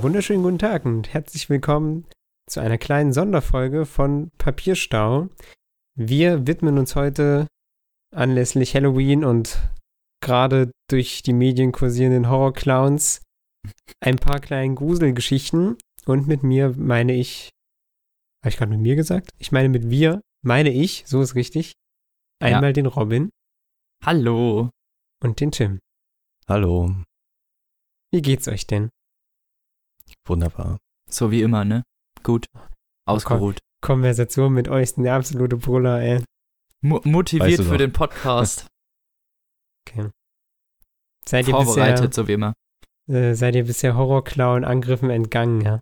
Einen wunderschönen guten Tag und herzlich willkommen zu einer kleinen Sonderfolge von Papierstau. Wir widmen uns heute anlässlich Halloween und gerade durch die Medien kursierenden Horrorclowns ein paar kleinen Gruselgeschichten. Und mit mir meine ich, habe ich gerade mit mir gesagt? Ich meine mit wir, meine ich, so ist richtig, einmal Ja. den Robin Hallo. und den Tim. Hallo, Wie geht's euch denn? Wunderbar. So wie immer, ne? Gut. Ausgeruht. Konversation mit euch ist der absolute Brüller, ey. Mo motiviert Weißt du für den Podcast. Okay. Seid ihr Vorbereitet, so wie immer. bisher, äh, seid ihr bisher Horrorclown-Angriffen entgangen, ja?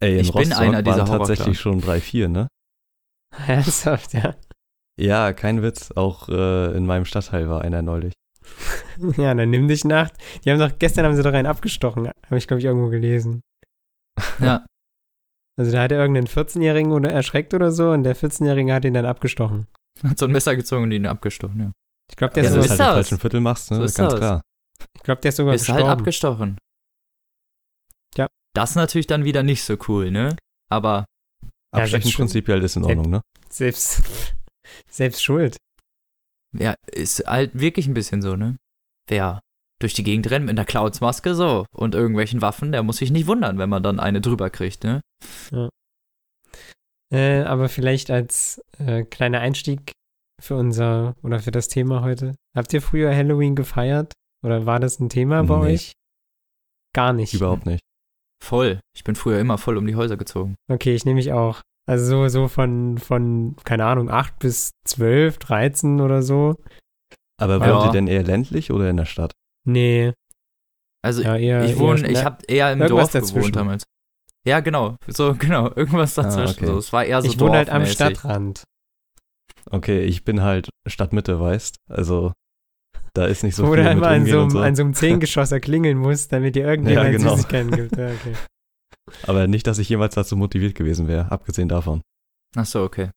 Ey, in Ich bin Rostock einer dieser waren Horrorclown. tatsächlich schon drei, vier, ne? Ernsthaft, ja. Ja, kein Witz. Auch äh, in meinem Stadtteil war einer neulich. Ja, dann nimm dich Nacht. Die haben doch, gestern haben sie doch einen abgestochen. Habe ich, glaube ich, irgendwo gelesen. Ja. Also da hat er irgendeinen 14-Jährigen oder erschreckt oder so und der 14-Jährige hat ihn dann abgestochen. Hat so ein Messer gezogen und ihn abgestochen, ja. Ich glaube, der, Ja, ist Wenn so du sogar- ist halt im das. falschen Viertel machst, ne? So ist Ganz das. klar. ich glaube, der ist sogar Ist halt gestorben. abgestochen. Ja. Das ist natürlich dann wieder nicht so cool, ne? Aber Ja, Abstechen prinzipiell ist in Ordnung, ne? selbst, selbst schuld. Ja, ist halt wirklich ein bisschen so, ne? Wer durch die Gegend rennt mit einer Cloudsmaske so und irgendwelchen Waffen, der muss sich nicht wundern, wenn man dann eine drüber kriegt, ne? Äh, aber vielleicht als äh, kleiner Einstieg für unser oder für das Thema heute. Habt ihr früher Halloween gefeiert? Oder war das ein Thema bei Nee. euch? Gar nicht. Überhaupt nicht. Voll. Ich bin früher immer voll um die Häuser gezogen. Okay, ich nehme mich auch. Also so, so von, von, keine Ahnung, 8 bis 12, 13 oder so. Aber Ja. wohnt ihr denn eher ländlich oder in der Stadt? Nee, Also ja, eher. ich wohne, eher, ich na, habe eher im irgendwas Dorf dazwischen. gewohnt damals. Ja, genau. So, genau. Irgendwas Ah, dazwischen. okay. so. Es war eher so Ich wohne halt am. Stadtrand. Okay, ich bin halt Stadtmitte, weißt? Also, da ist nicht so wo viel du mit einmal an so, einem, so. an so einem Zehngeschosser klingeln musst, damit dir irgendjemand Ja, genau. Süßigkeiten gibt. Ja, okay. Aber nicht, dass ich jemals dazu motiviert gewesen wäre, abgesehen davon. Ach so, okay.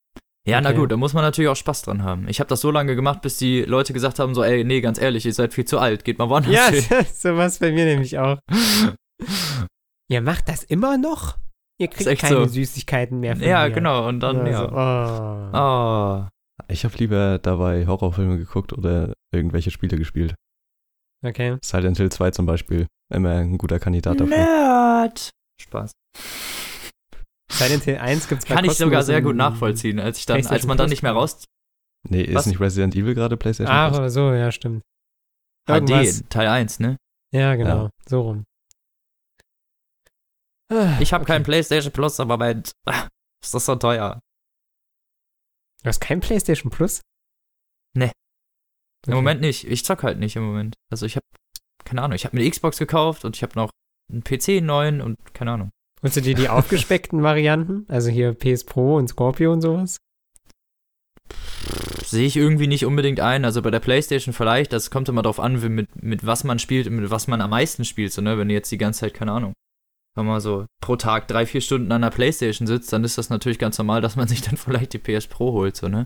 Ja, na Okay. gut, da muss man natürlich auch Spaß dran haben. Ich habe das so lange gemacht, bis die Leute gesagt haben, so, ey, nee, ganz ehrlich, ihr seid viel zu alt, geht mal woanders Ja, hin. sowas bei mir nämlich auch. Ihr macht das immer noch? Ihr kriegt keine so. Süßigkeiten mehr von ja, mir. genau, und dann, Also, ja. oh. Oh. Ich habe lieber dabei Horrorfilme geguckt oder irgendwelche Spiele gespielt. Okay. Silent Hill 2 zum Beispiel. Immer ein guter Kandidat dafür. Nerd. Spaß. Silent Hill 1 gibt's Kann ich sogar sehr gut nachvollziehen, als ich dann, als PlayStation man dann nicht mehr raus. Nee, ist Was? nicht Resident Evil gerade PlayStation Ah, Plus? oder so, ja, stimmt. Irgendwas. HD, Teil 1, ne? Ja, genau. Ja. So rum. Ah, Ich habe okay. kein PlayStation Plus, aber Moment. Ah, Ist das so teuer? Du hast kein PlayStation Plus? Nee. Okay. Im Moment nicht. Ich zock halt nicht im Moment. Also ich habe, keine Ahnung, ich habe mir eine Xbox gekauft und ich habe noch einen PC neuen und keine Ahnung. Holst du dir die aufgespeckten Varianten? Also hier PS Pro und Scorpio und sowas? Sehe ich irgendwie nicht unbedingt ein. Also bei der Playstation vielleicht, das kommt immer drauf an, mit, mit was man spielt und mit was man am meisten spielt. So, ne? Wenn du jetzt die ganze Zeit, keine Ahnung, wenn man so pro Tag drei, vier Stunden an der Playstation sitzt, dann ist das natürlich ganz normal, dass man sich dann vielleicht die PS Pro holt, so, ne?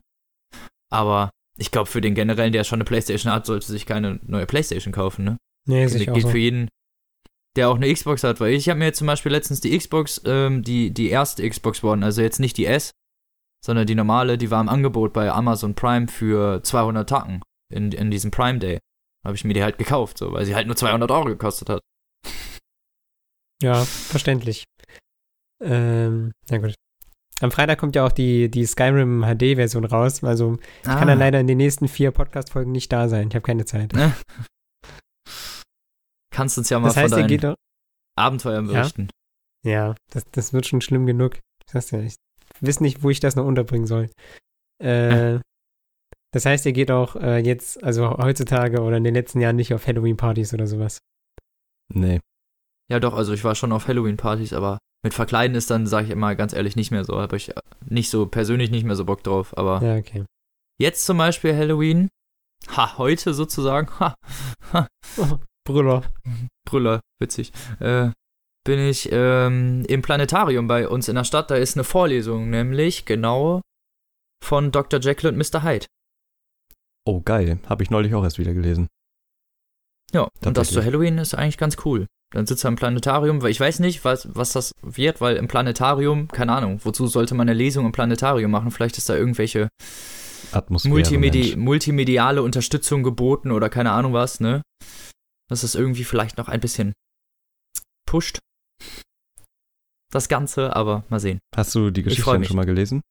Aber ich glaube, für den generellen, der schon eine Playstation hat, sollte sich keine neue Playstation kaufen, ne? Nee, Das geht so. für jeden, der auch eine Xbox hat, weil ich habe mir jetzt zum Beispiel letztens die Xbox, ähm, die, die erste Xbox One, also jetzt nicht die S, sondern die normale, die war im Angebot bei Amazon Prime für 200 Tacken in, in diesem Prime Day. Habe ich mir die halt gekauft, so, weil sie halt nur 200 Euro gekostet hat. Ja, verständlich. Ähm, na gut. Am Freitag kommt ja auch die, die Skyrim HD-Version raus. Also ich kann Ah. dann leider in den nächsten vier Podcast-Folgen nicht da sein. Ich habe keine Zeit. Kannst uns ja mal Das heißt, von ihr geht deinen. Abenteuern Ja? berichten. Ja, das, das wird schon schlimm genug. Ich sag's ja, ich weiß nicht, wo ich das noch unterbringen soll. Äh, das heißt, ihr geht auch äh, jetzt, also heutzutage oder in den letzten Jahren nicht auf Halloween-Partys oder sowas. Nee. Ja, doch, also ich war schon auf Halloween-Partys, aber mit Verkleiden ist dann, sage ich immer ganz ehrlich, nicht mehr so. Habe ich äh, nicht so, persönlich nicht mehr so Bock drauf, aber. Ja, okay. Jetzt zum Beispiel Halloween. Ha, heute sozusagen. Ha, Brüller. Brüller, witzig. Äh, bin ich ähm, im Planetarium bei uns in der Stadt. Da ist eine Vorlesung, nämlich genau von Dr. Jekyll und Mr. Hyde. Oh, geil. Habe ich neulich auch erst wieder gelesen. Ja, und das zu. Halloween ist eigentlich ganz cool. Dann sitzt er im Planetarium, weil ich weiß nicht, was, was das wird, weil im Planetarium, keine Ahnung, wozu sollte man eine Lesung im Planetarium machen? Vielleicht ist da irgendwelche Atmosphäre. Multimedi Mensch. multimediale Unterstützung geboten oder keine Ahnung was, ne? Dass es irgendwie vielleicht noch ein bisschen pusht. Das Ganze, aber mal sehen. Hast du die Geschichte schon mal gelesen?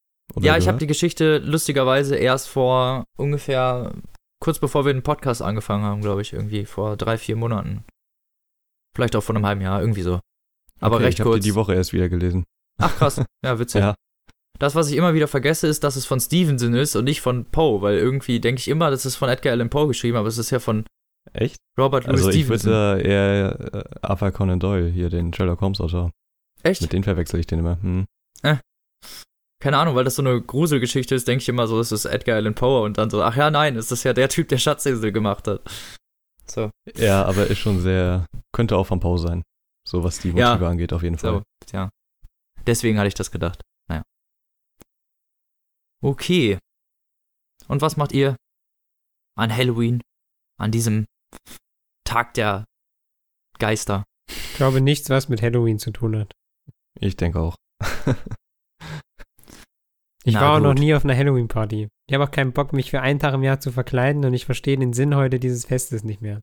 Ja, ich habe die Geschichte lustigerweise erst vor ungefähr kurz bevor wir den Podcast angefangen haben, glaube ich, irgendwie vor drei, vier Monaten. Vielleicht auch vor einem halben Jahr, irgendwie so. Aber okay, recht ich kurz. Die die Woche erst wieder gelesen. Ach krass, ja, witzig. Ja. Das, was ich immer wieder vergesse, ist, dass es von Stevenson ist und nicht von Poe, weil irgendwie denke ich immer, das ist von Edgar Allan Poe geschrieben, aber es ist ja von Echt? Robert Louis Also ich würde eher äh, Arthur Conan Doyle, hier den Sherlock Holmes Autor. Echt? Mit denen verwechsel ich den immer. Hm. Keine Ahnung, weil das so eine Gruselgeschichte ist, denke ich immer so, es ist Edgar Allan Poe und dann so, ach ja, nein, es ist ja der Typ, der Schatzinsel gemacht hat. So, Ja, aber ist schon sehr, könnte auch von Poe sein. So was die Ja. Motive angeht, auf jeden Fall. so, ja. Deswegen hatte ich das gedacht. Naja. Okay. Und was macht ihr an Halloween? An diesem Tag der Geister? Ich glaube nichts, was mit Halloween zu tun hat. Ich denke auch. Ich Na war auch noch gut. nie auf einer Halloween-Party. Ich habe auch keinen Bock, mich für einen Tag im Jahr zu verkleiden und ich verstehe den Sinn heute dieses Festes nicht mehr.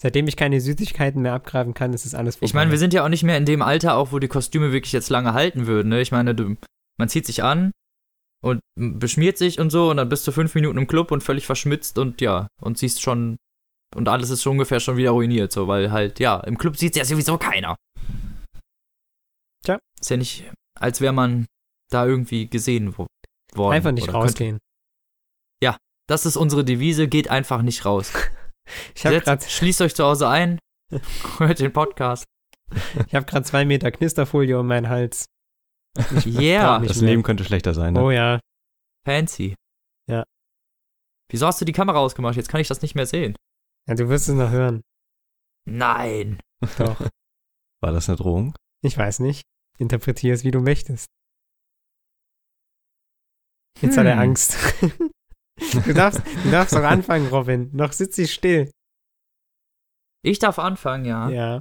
Seitdem ich keine Süßigkeiten mehr abgreifen kann, ist es alles vorbei. Ich meine, wir sind ja auch nicht mehr in dem Alter, auch wo die Kostüme wirklich jetzt lange halten würden. Ne? Ich meine, du, man zieht sich an und beschmiert sich und so und dann bist du fünf Minuten im Club und völlig verschmitzt und ja, und siehst schon, und alles ist schon ungefähr schon wieder ruiniert, so, weil halt, ja, im Club sieht ja sowieso keiner. Tja. Ist ja nicht, als wäre man da irgendwie gesehen wo worden. Einfach nicht oder könnte- rausgehen. Das ist unsere Devise, geht einfach nicht raus. Ich habe Setzt- gerade Schließt euch zu Hause ein, hört den Podcast. ich hab grad zwei Meter Knisterfolie um meinen Hals. Yeah, Nicht Das mehr. Leben könnte schlechter sein. Ne? Oh ja. fancy. Ja. Wieso hast du die Kamera ausgemacht? Jetzt kann ich das nicht mehr sehen. Ja. Du wirst es noch hören. Nein. Doch. War das eine Drohung? Ich weiß nicht. Interpretier es, wie du möchtest. Jetzt hat er Hm. Angst. du, darfst, du darfst doch anfangen, Robin. Noch sitze ich still. Ich darf anfangen, ja. Ja.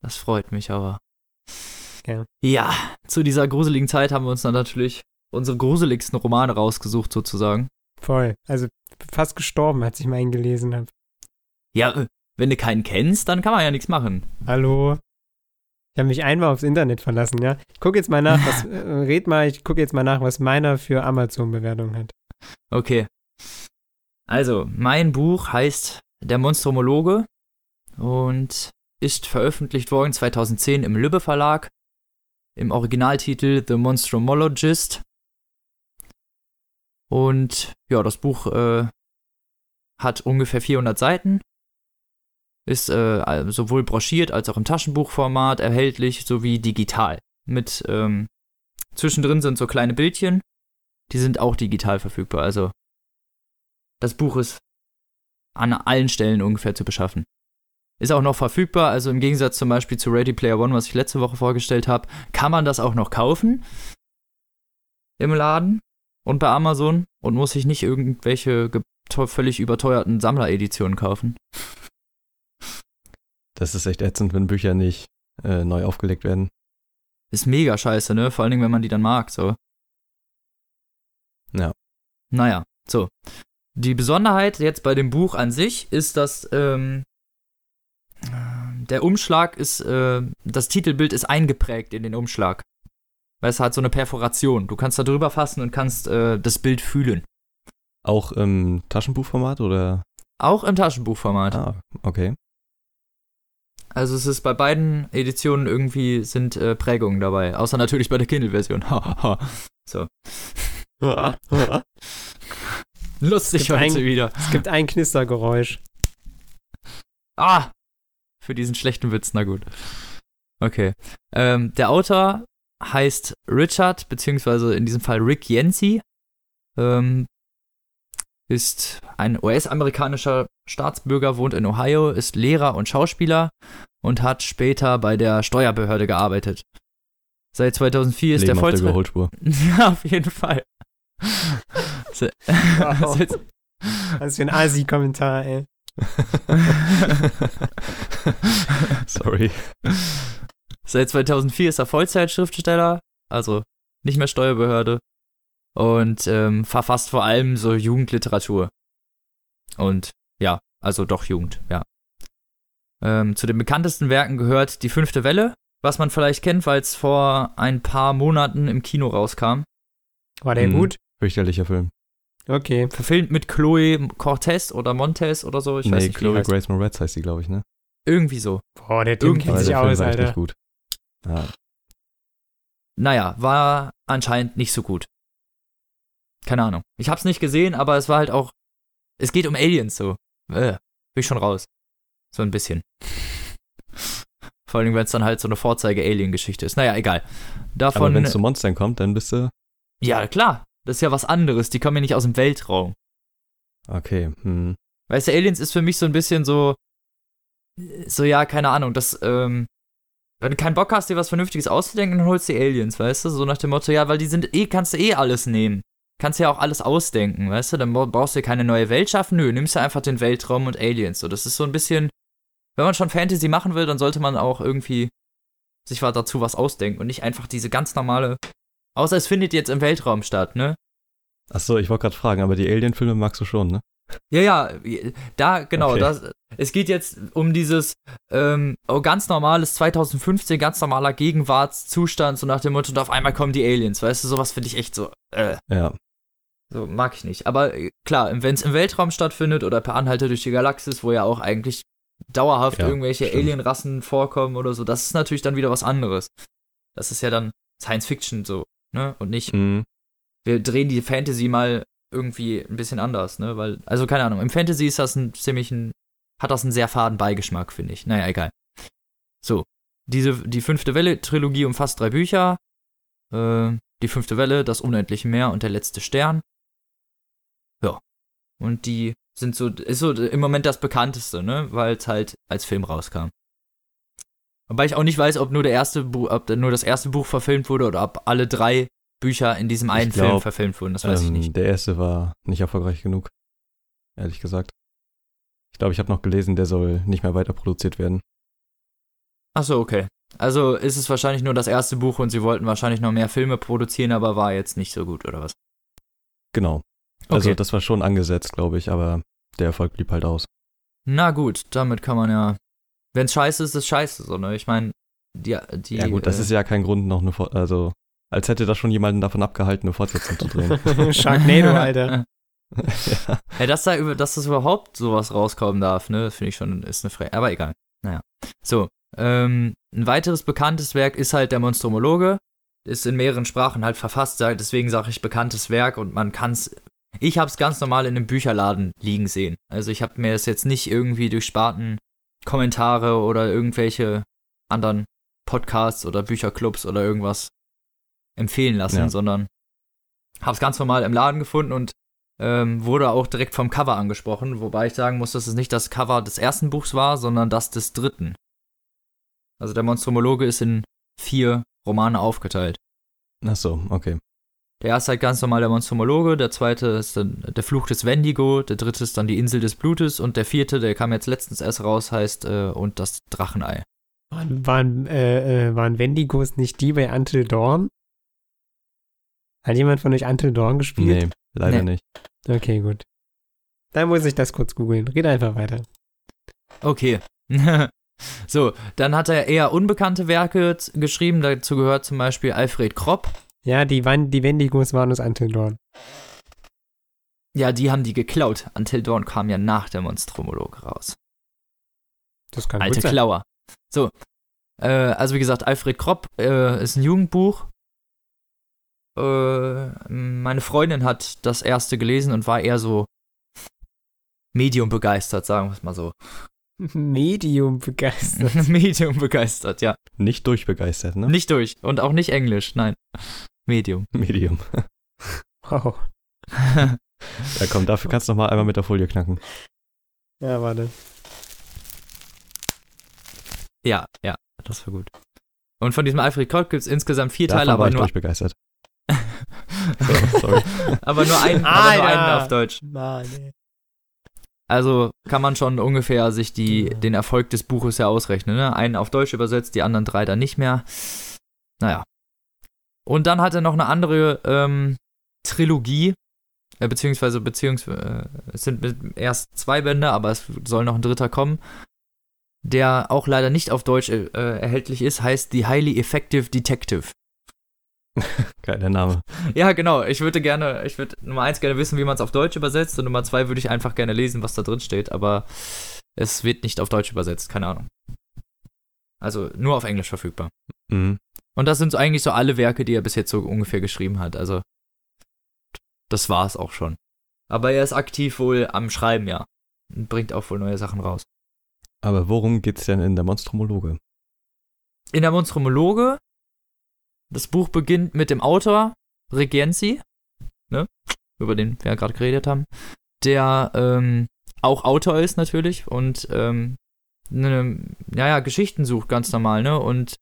Das freut mich aber. Ja. Ja, zu dieser gruseligen Zeit haben wir uns dann natürlich unsere gruseligsten Romane rausgesucht, sozusagen. Voll. Also fast gestorben, als ich mal einen gelesen habe. Ja, äh, wenn du keinen kennst, dann kann man ja nichts machen. Hallo. Ich habe mich einmal aufs Internet verlassen, ja. Ich gucke jetzt mal nach, was, äh, red mal, ich gucke jetzt mal nach, was meiner für Amazon-Bewertung hat. Okay. Also, mein Buch heißt Der Monstromologe und ist veröffentlicht worden 2010 im Lübbe Verlag. Im Originaltitel The Monstromologist. Und ja, das Buch äh, hat ungefähr 400 Seiten. Ist äh, sowohl broschiert als auch im Taschenbuchformat erhältlich, sowie digital. Mit ähm, zwischendrin sind so kleine Bildchen, die sind auch digital verfügbar. Also das Buch ist an allen Stellen ungefähr zu beschaffen. Ist auch noch verfügbar, also im Gegensatz zum Beispiel zu Ready Player One, was ich letzte Woche vorgestellt habe, kann man das auch noch kaufen im Laden und bei Amazon und muss sich nicht irgendwelche völlig überteuerten Sammlereditionen kaufen. Das ist echt ätzend, wenn Bücher nicht äh, neu aufgelegt werden. Ist mega scheiße, ne? Vor allen Dingen, wenn man die dann mag, so. Ja. Naja, so. Die Besonderheit jetzt bei dem Buch an sich ist, dass ähm, der Umschlag ist, äh, das Titelbild ist eingeprägt in den Umschlag. Weil es hat so eine Perforation. Du kannst da drüber fassen und kannst äh, das Bild fühlen. Auch im Taschenbuchformat oder? Auch im Taschenbuchformat. Ah, okay. Also es ist bei beiden Editionen irgendwie sind äh, Prägungen dabei. Außer natürlich bei der Kindle-Version. so. Lustig heute ein- wieder. Es gibt ein Knistergeräusch. Ah! Für diesen schlechten Witz, na gut. Okay. Ähm, der Autor heißt Richard, beziehungsweise in diesem Fall Rick Yancey. Ähm, ist ein US-amerikanischer Staatsbürger, wohnt in Ohio, ist Lehrer und Schauspieler und hat später bei der Steuerbehörde gearbeitet. Seit 2004 ist Leben der auf der Vollzeit. Überholspur. Ja, auf jeden Fall. Wow. Seit- Was für ein Asi-Kommentar, ey. Sorry. Seit 2004 ist er Vollzeitschriftsteller, also nicht mehr Steuerbehörde und ähm, verfasst vor allem so Jugendliteratur. Und ja, also doch Jugend, ja. Ähm, zu den bekanntesten Werken gehört Die fünfte Welle, was man vielleicht kennt, weil es vor ein paar Monaten im Kino rauskam. War der Hm. gut? Fürchterlicher Film. Okay. Verfilmt mit Chloe Cortez oder Montez oder so, ich weiß nee, nicht, wie die Chloe. Grace Moretz heißt die, glaube ich, ne? Irgendwie so. Boah, der Typ Irgendwie kennt sich der Film aus, Alter. nicht gut. Ja. Naja, war anscheinend nicht so gut. Keine Ahnung. Ich hab's nicht gesehen, aber es war halt auch. Es geht um Aliens so. Äh, bin ich schon raus. So ein bisschen. Vor allem, wenn es dann halt so eine Vorzeige-Alien-Geschichte ist. Naja, egal. Aber Davon. wenn es zu Monstern kommt, dann bist du. ja, klar. Das ist ja was anderes. Die kommen ja nicht aus dem Weltraum. Okay. Hm. Weißt du, Aliens ist für mich so ein bisschen so. So, ja, keine Ahnung, das, ähm. Wenn du keinen Bock hast, dir was Vernünftiges auszudenken, dann holst du die Aliens, weißt du? So nach dem Motto, ja, weil die sind eh, kannst du eh alles nehmen. Kannst ja auch alles ausdenken, weißt du? Dann bra- brauchst du keine neue Welt schaffen. Nö, nimmst du einfach den Weltraum und Aliens. So, das ist so ein bisschen. Wenn man schon Fantasy machen will, dann sollte man auch irgendwie sich was dazu was ausdenken und nicht einfach diese ganz normale. Außer es findet jetzt im Weltraum statt, ne? Achso, ich wollte gerade fragen, aber die Alien-Filme magst du schon, ne? Ja, ja, da, genau, Okay. das, es geht jetzt um dieses ähm, oh, ganz normales 2015, ganz normaler Gegenwartszustand, so nach dem Motto, und auf einmal kommen die Aliens, weißt du, sowas finde ich echt so, äh, Ja. So mag ich nicht. Aber äh, klar, wenn es im Weltraum stattfindet oder per Anhalter durch die Galaxis, wo ja auch eigentlich dauerhaft Ja, irgendwelche. Alienrassen vorkommen oder so, das ist natürlich dann wieder was anderes. Das ist ja dann Science Fiction so, ne, und nicht Hm. wir drehen die Fantasy mal irgendwie ein bisschen anders, ne? Weil, also keine Ahnung, im Fantasy ist das ein ziemlichen, hat das einen sehr faden Beigeschmack, finde ich. Naja, egal. So, diese, die fünfte Welle-Trilogie umfasst drei Bücher. Äh, die fünfte Welle, das unendliche Meer und der letzte Stern. Ja. Und die sind so, ist so im Moment das bekannteste, ne? Weil es halt als Film rauskam. Wobei ich auch nicht weiß, ob nur der erste Buch, ob nur das erste Buch verfilmt wurde oder ob alle drei Bücher in diesem Ich einen Film glaub, verfilmt wurden. Das weiß ich Ähm, nicht. Der erste war nicht erfolgreich genug. Ehrlich gesagt. Ich glaube, ich habe noch gelesen, der soll nicht mehr weiter produziert werden. Achso, okay. Also ist es wahrscheinlich nur das erste Buch und sie wollten wahrscheinlich noch mehr Filme produzieren, aber war jetzt nicht so gut, oder was? Genau. Also Okay. das war schon angesetzt, glaube ich, aber der Erfolg blieb halt aus. Na gut, damit kann man ja. Wenn's scheiße ist, ist scheiße, so, ne? Ich meine, die, die. ja gut, das äh, ist ja kein Grund noch eine For also als hätte das schon jemanden davon abgehalten, eine Fortsetzung zu drehen. Sharknado, Alter. ja. Ja, dass da über, dass das überhaupt sowas rauskommen darf, ne, finde ich schon, ist eine Frage. Aber egal. Naja. So, ähm, ein weiteres bekanntes Werk ist halt der Monstromologe. Ist in mehreren Sprachen halt verfasst, deswegen sage ich bekanntes Werk und man kann es. Ich habe es ganz normal in einem Bücherladen liegen sehen. Also ich habe mir das jetzt nicht irgendwie durch Sparten Kommentare oder irgendwelche anderen Podcasts oder Bücherclubs oder irgendwas empfehlen lassen, Ja. sondern habe es ganz normal im Laden gefunden und ähm, wurde auch direkt vom Cover angesprochen, wobei ich sagen muss, dass es nicht das Cover des ersten Buchs war, sondern das des dritten. Also der Monstromologe ist in vier Romane aufgeteilt. Ach so, okay. Der erste halt ganz normal der Monstromologe, der zweite ist dann der Fluch des Wendigo, der dritte ist dann die Insel des Blutes und der vierte, der kam jetzt letztens erst raus, heißt äh, und das Drachenei. Waren, waren, äh, äh, waren Wendigos nicht die bei Until Dawn? Hat jemand von euch Until Dawn gespielt? Nee, leider Nee. nicht. Okay, gut. Dann muss ich das kurz googeln. Red einfach weiter. Okay. so, dann hat er eher unbekannte Werke geschrieben, dazu gehört zum Beispiel Alfred Kropp. Ja, die, waren, die Wendigos waren aus Until Dawn. Ja, die haben die geklaut. Until Dawn kam ja nach der Monstromologe raus. Das kann Alte gut sein. Klauer. So. Äh, also wie gesagt, Alfred Kropp äh, ist ein Jugendbuch. Äh, meine Freundin hat das erste gelesen und war eher so medium begeistert, sagen wir es mal so. Medium begeistert. medium begeistert, ja. Nicht durchbegeistert, ne? Nicht durch und auch nicht Englisch, nein. Medium. Medium. Wow. Ja komm, dafür kannst du noch mal einmal mit der Folie knacken. Ja, warte. ja, ja, das war gut. Und von diesem Alfred Kropp gibt es insgesamt vier Davon Teile, war aber ich nur, durchbegeistert. So, sorry. aber nur einen, aber nur einen Alter. auf Deutsch. Mann, ey. Also kann man schon ungefähr sich die, den Erfolg des Buches ja ausrechnen. Ne? Einen auf Deutsch übersetzt, die anderen drei dann nicht mehr. Naja. Und dann hat er noch eine andere ähm, Trilogie, äh, beziehungsweise, beziehungsweise äh, es sind erst zwei Bände, aber es soll noch ein dritter kommen, der auch leider nicht auf Deutsch äh, erhältlich ist, heißt The Highly Effective Detective. Geiler Name. Ja, genau. Ich würde gerne, ich würde Nummer eins gerne wissen, wie man es auf Deutsch übersetzt und Nummer zwei würde ich einfach gerne lesen, was da drin steht, aber es wird nicht auf Deutsch übersetzt, keine Ahnung. Also nur auf Englisch verfügbar. Mhm. Und das sind so eigentlich so alle Werke, die er bis jetzt so ungefähr geschrieben hat. Also das war es auch schon. Aber er ist aktiv wohl am Schreiben, ja. Und bringt auch wohl neue Sachen raus. Aber worum geht's denn in der Monstromologe? In der Monstromologe, das Buch beginnt mit dem Autor Regenzi, ne? über den wir ja gerade geredet haben, der ähm, auch Autor ist natürlich und ähm, ne, ja, Geschichten sucht ganz normal, ne? Und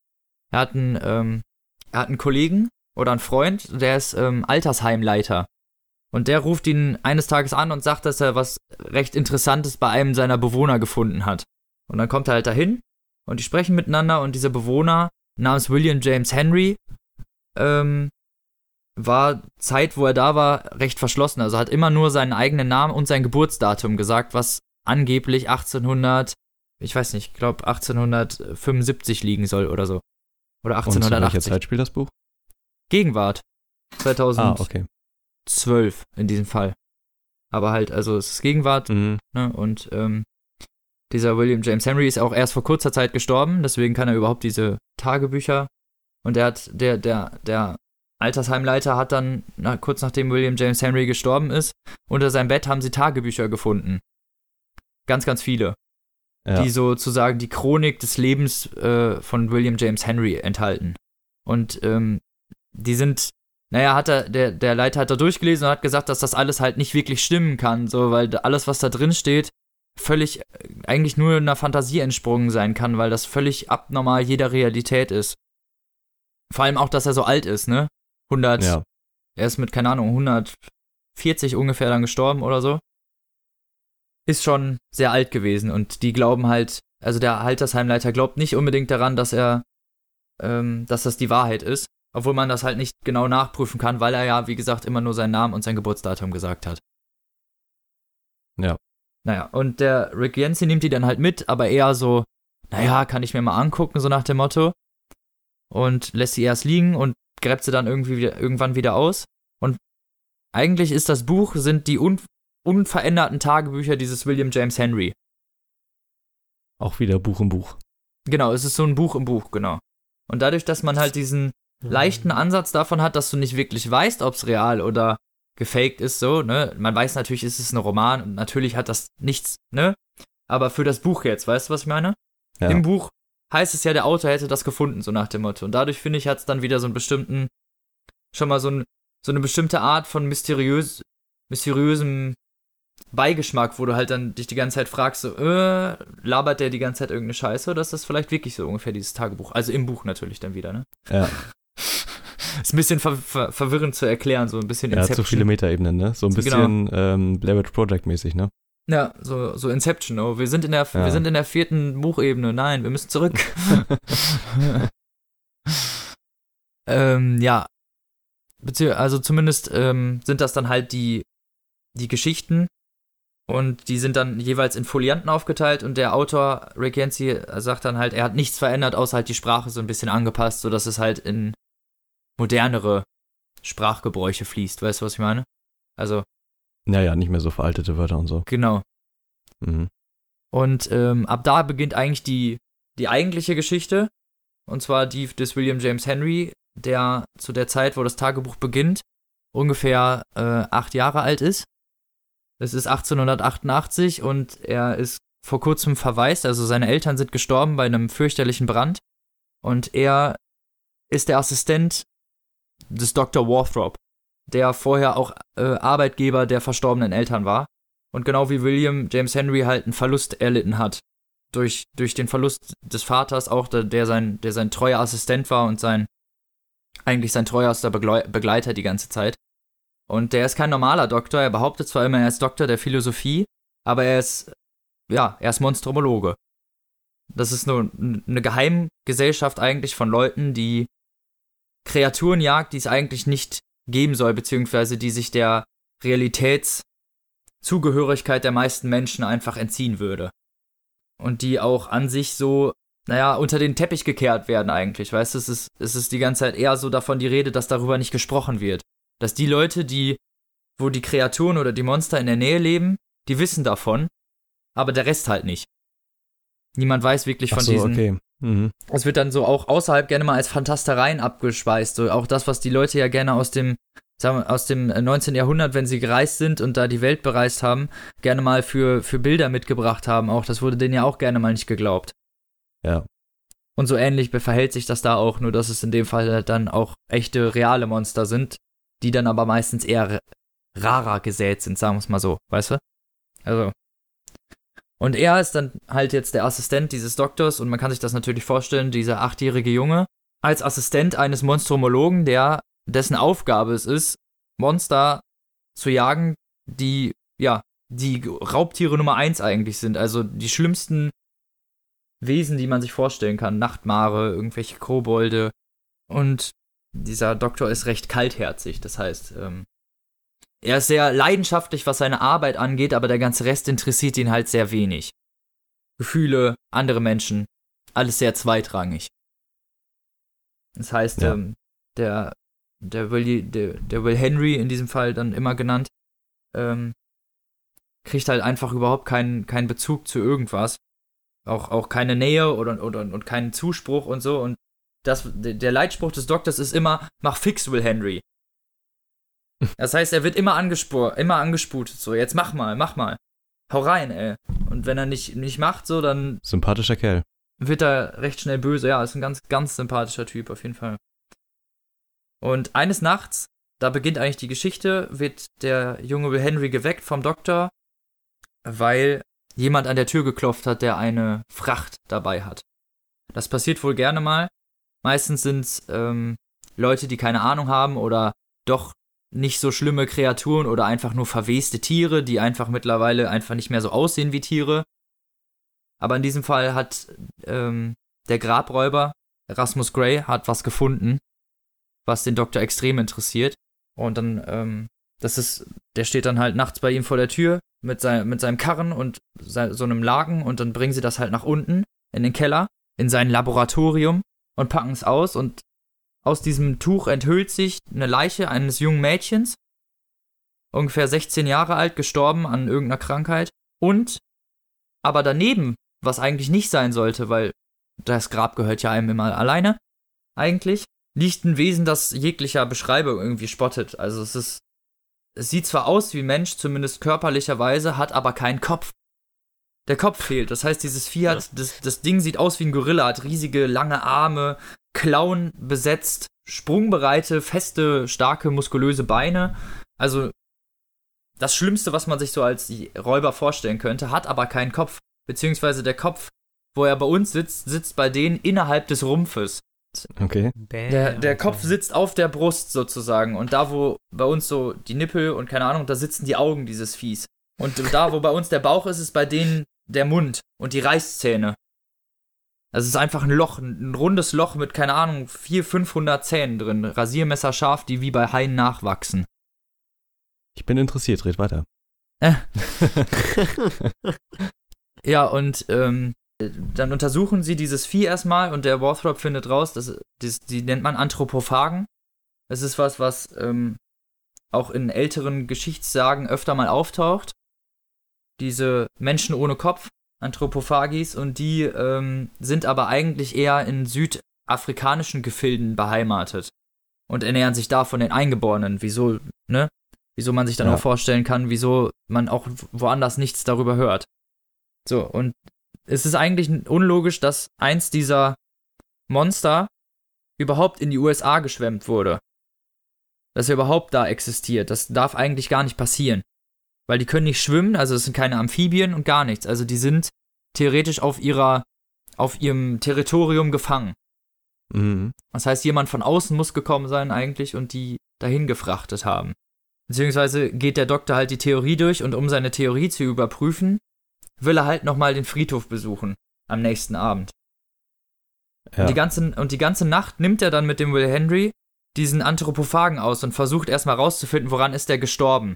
er hat einen, ähm, er hat einen Kollegen oder einen Freund, der ist ähm, Altersheimleiter. Und der ruft ihn eines Tages an und sagt, dass er was recht Interessantes bei einem seiner Bewohner gefunden hat. Und dann kommt er halt dahin und die sprechen miteinander und dieser Bewohner namens William James Henry ähm, war Zeit, wo er da war, recht verschlossen. Also hat immer nur seinen eigenen Namen und sein Geburtsdatum gesagt, was angeblich 1800, ich weiß nicht, ich glaube 1875 liegen soll oder so. Oder Und zu 1880. welcher Zeit spielt das Buch? Gegenwart. 2000. Ah, okay. 12 in diesem Fall. Aber halt, also es ist Gegenwart, Mhm. ne? Und ähm, dieser William James Henry ist auch erst vor kurzer Zeit gestorben, deswegen kann er überhaupt diese Tagebücher. Und der hat, der, der, der Altersheimleiter hat dann, na, kurz nachdem William James Henry gestorben ist, unter seinem Bett haben sie Tagebücher gefunden. Ganz, ganz viele. Ja. Die sozusagen die Chronik des Lebens äh, von William James Henry enthalten. Und ähm, die sind, naja, hat er, der, der Leiter hat da durchgelesen und hat gesagt, dass das alles halt nicht wirklich stimmen kann, so, weil alles, was da drin steht, völlig äh, eigentlich nur einer Fantasie entsprungen sein kann, weil das völlig abnormal jeder Realität ist. Vor allem auch, dass er so alt ist, ne? 100, ja. er ist mit, keine Ahnung, 140 ungefähr dann gestorben oder so. Ist schon sehr alt gewesen und die glauben halt, also der Altersheimleiter glaubt nicht unbedingt daran, dass er, ähm, dass das die Wahrheit ist, obwohl man das halt nicht genau nachprüfen kann, weil er ja, wie gesagt, immer nur seinen Namen und sein Geburtsdatum gesagt hat. Ja. Naja, und der Rick Jensen nimmt die dann halt mit, aber eher so, naja, kann ich mir mal angucken, so nach dem Motto. Und lässt sie erst liegen und gräbt sie dann irgendwie wieder, irgendwann wieder aus. Und eigentlich ist das Buch, sind die un unveränderten Tagebücher dieses William James Henry. Auch wieder Buch im Buch. Genau, es ist so ein Buch im Buch, genau. Und dadurch, dass man halt diesen leichten Ansatz davon hat, dass du nicht wirklich weißt, ob es real oder gefaked ist, so, ne? Man weiß natürlich, ist es ein Roman und natürlich hat das nichts, ne? Aber für das Buch jetzt, weißt du, was ich meine? Ja. Im Buch heißt es ja, der Autor hätte das gefunden, so nach dem Motto. Und dadurch, finde ich, hat es dann wieder so einen bestimmten, schon mal so, ein, so eine bestimmte Art von mysteriös, mysteriösem Beigeschmack, wo du halt dann dich die ganze Zeit fragst, so, äh, labert der die ganze Zeit irgendeine Scheiße oder ist das vielleicht wirklich so ungefähr dieses Tagebuch? Also im Buch natürlich dann wieder, ne? Ja, Ist ein bisschen ver ver verwirrend zu erklären, so ein bisschen er hat so viele Metaebenen, ne? So ein Genau. bisschen ähm, Blair Witch Project mäßig, ne? Ja, so, so Inception, oh, wir sind in der Ja. wir sind in der vierten Buchebene. Nein, wir müssen zurück. ähm, ja. Bezieh also zumindest ähm, sind das dann halt die, die Geschichten und die sind dann jeweils in Folianten aufgeteilt und der Autor Rick Yancey sagt dann halt, er hat nichts verändert, außer halt die Sprache so ein bisschen angepasst, sodass es halt in modernere Sprachgebräuche fließt. Weißt du, was ich meine? Also, Naja, nicht mehr so veraltete Wörter und so. genau. Mhm. Und ähm, ab da beginnt eigentlich die, die eigentliche Geschichte. Und zwar die des William James Henry, der zu der Zeit, wo das Tagebuch beginnt, ungefähr äh, acht Jahre alt ist. Es ist 1888 und er ist vor kurzem verwaist, also seine Eltern sind gestorben bei einem fürchterlichen Brand. Und er ist der Assistent des Dr. Warthrop, der vorher auch äh, Arbeitgeber der verstorbenen Eltern war. Und genau wie William James Henry halt einen Verlust erlitten hat. Durch, durch den Verlust des Vaters auch, der, der, sein, der sein treuer Assistent war und sein, eigentlich sein treuerster Begleiter die ganze Zeit. Und der ist kein normaler Doktor, er behauptet zwar immer, er ist Doktor der Philosophie, aber er ist, ja, er ist Monstromologe. Das ist nur eine Geheimgesellschaft eigentlich von Leuten, die Kreaturen jagt, die es eigentlich nicht geben soll, beziehungsweise die sich der Realitätszugehörigkeit der meisten Menschen einfach entziehen würde. Und die auch an sich so, naja, unter den Teppich gekehrt werden eigentlich, weißt du, es ist, es ist die ganze Zeit eher so davon die Rede, dass darüber nicht gesprochen wird. Dass die Leute, die, wo die Kreaturen oder die Monster in der Nähe leben, die wissen davon, aber der Rest halt nicht. Niemand weiß wirklich von so, diesen. okay. Mhm. Es wird dann so auch außerhalb gerne mal als Fantastereien abgespeist. So auch das, was die Leute ja gerne aus dem, sagen wir, aus dem 19. Jahrhundert, wenn sie gereist sind und da die Welt bereist haben, gerne mal für, für Bilder mitgebracht haben. Auch das wurde denen ja auch gerne mal nicht geglaubt. Ja. Und so ähnlich verhält sich das da auch, nur dass es in dem Fall halt dann auch echte, reale Monster sind, die dann aber meistens eher rarer gesät sind, sagen wir es mal so, weißt du? Also. Und er ist dann halt jetzt der Assistent dieses Doktors und man kann sich das natürlich vorstellen, dieser achtjährige Junge, als Assistent eines Monstromologen, der, dessen Aufgabe es ist, Monster zu jagen, die, ja, die Raubtiere Nummer eins eigentlich sind. Also die schlimmsten Wesen, die man sich vorstellen kann. Nachtmare, irgendwelche Kobolde. Und dieser Doktor ist recht kaltherzig. Das heißt, ähm, er ist sehr leidenschaftlich, was seine Arbeit angeht, aber der ganze Rest interessiert ihn halt sehr wenig. Gefühle, andere Menschen, alles sehr zweitrangig. Das heißt, Ja. ähm, der, der, Will, der, der Will Henry in diesem Fall dann immer genannt, ähm, kriegt halt einfach überhaupt keinen, keinen Bezug zu irgendwas. Auch, auch keine Nähe oder, oder und keinen Zuspruch und so. Und das, der Leitspruch des Doktors ist immer, mach fix, Will Henry. Das heißt, er wird immer angespurt, immer angesputet, so, jetzt mach mal, mach mal. Hau rein, ey. Und wenn er nicht, nicht macht, so, dann Sympathischer Kerl. wird er recht schnell böse. Ja, ist ein ganz, ganz sympathischer Typ, auf jeden Fall. Und eines Nachts, da beginnt eigentlich die Geschichte, wird der junge Will Henry geweckt vom Doktor, weil jemand an der Tür geklopft hat, der eine Fracht dabei hat. Das passiert wohl gerne mal. Meistens sind es ähm, Leute, die keine Ahnung haben oder doch nicht so schlimme Kreaturen oder einfach nur verweste Tiere, die einfach mittlerweile einfach nicht mehr so aussehen wie Tiere. Aber in diesem Fall hat ähm, der Grabräuber Erasmus Gray hat was gefunden, was den Doktor extrem interessiert. Und dann, ähm, das ist, der steht dann halt nachts bei ihm vor der Tür mit, sein, mit seinem Karren und sei, so einem Laken und dann bringen sie das halt nach unten in den Keller, in sein Laboratorium und packen es aus und aus diesem Tuch enthüllt sich eine Leiche eines jungen Mädchens, ungefähr 16 Jahre alt, gestorben an irgendeiner Krankheit. Und aber daneben, was eigentlich nicht sein sollte, weil das Grab gehört ja einem immer alleine, eigentlich, liegt ein Wesen, das jeglicher Beschreibung irgendwie spottet. Also es ist, es sieht zwar aus wie Mensch, zumindest körperlicherweise, hat aber keinen Kopf. Der Kopf fehlt. Das heißt, dieses Vieh hat, das, das Ding sieht aus wie ein Gorilla, hat riesige, lange Arme, Klauen besetzt, sprungbereite, feste, starke, muskulöse Beine. Also das Schlimmste, was man sich so als Räuber vorstellen könnte, hat aber keinen Kopf. Beziehungsweise der Kopf, wo er bei uns sitzt, sitzt bei denen innerhalb des Rumpfes. Okay. Der, der Kopf sitzt auf der Brust sozusagen. Und da, wo bei uns so die Nippel und keine Ahnung, da sitzen die Augen dieses Viehs. Und da, wo bei uns der Bauch ist, ist bei denen der Mund und die Reißzähne. Es ist einfach ein Loch, ein rundes Loch mit, keine Ahnung, 400, 500 Zähnen drin. Rasiermesser scharf, die wie bei Haien nachwachsen. Ich bin interessiert, red weiter. Ja, und ähm, dann untersuchen sie dieses Vieh erstmal und der Warthrop findet raus, dass, das, die nennt man Anthropophagen. Das ist was, was ähm, auch in älteren Geschichtssagen öfter mal auftaucht. Diese Menschen ohne Kopf, Anthropophagis, und die ähm, sind aber eigentlich eher in südafrikanischen Gefilden beheimatet und ernähren sich da von den Eingeborenen. Wieso, ne? Wieso man sich dann Ja. auch vorstellen kann, wieso man auch woanders nichts darüber hört. So, und es ist eigentlich unlogisch, dass eins dieser Monster überhaupt in die USA geschwemmt wurde. Dass er überhaupt da existiert. Das darf eigentlich gar nicht passieren. Weil die können nicht schwimmen, also es sind keine Amphibien und gar nichts. Also die sind theoretisch auf ihrer, auf ihrem Territorium gefangen. Mhm. Das heißt, jemand von außen muss gekommen sein eigentlich und die dahin gefrachtet haben. beziehungsweise geht der Doktor halt die Theorie durch und um seine Theorie zu überprüfen, will er halt nochmal den Friedhof besuchen am nächsten Abend. Ja. Und, die ganze, und die ganze Nacht nimmt er dann mit dem Will Henry diesen Anthropophagen aus und versucht erstmal rauszufinden, woran ist der gestorben.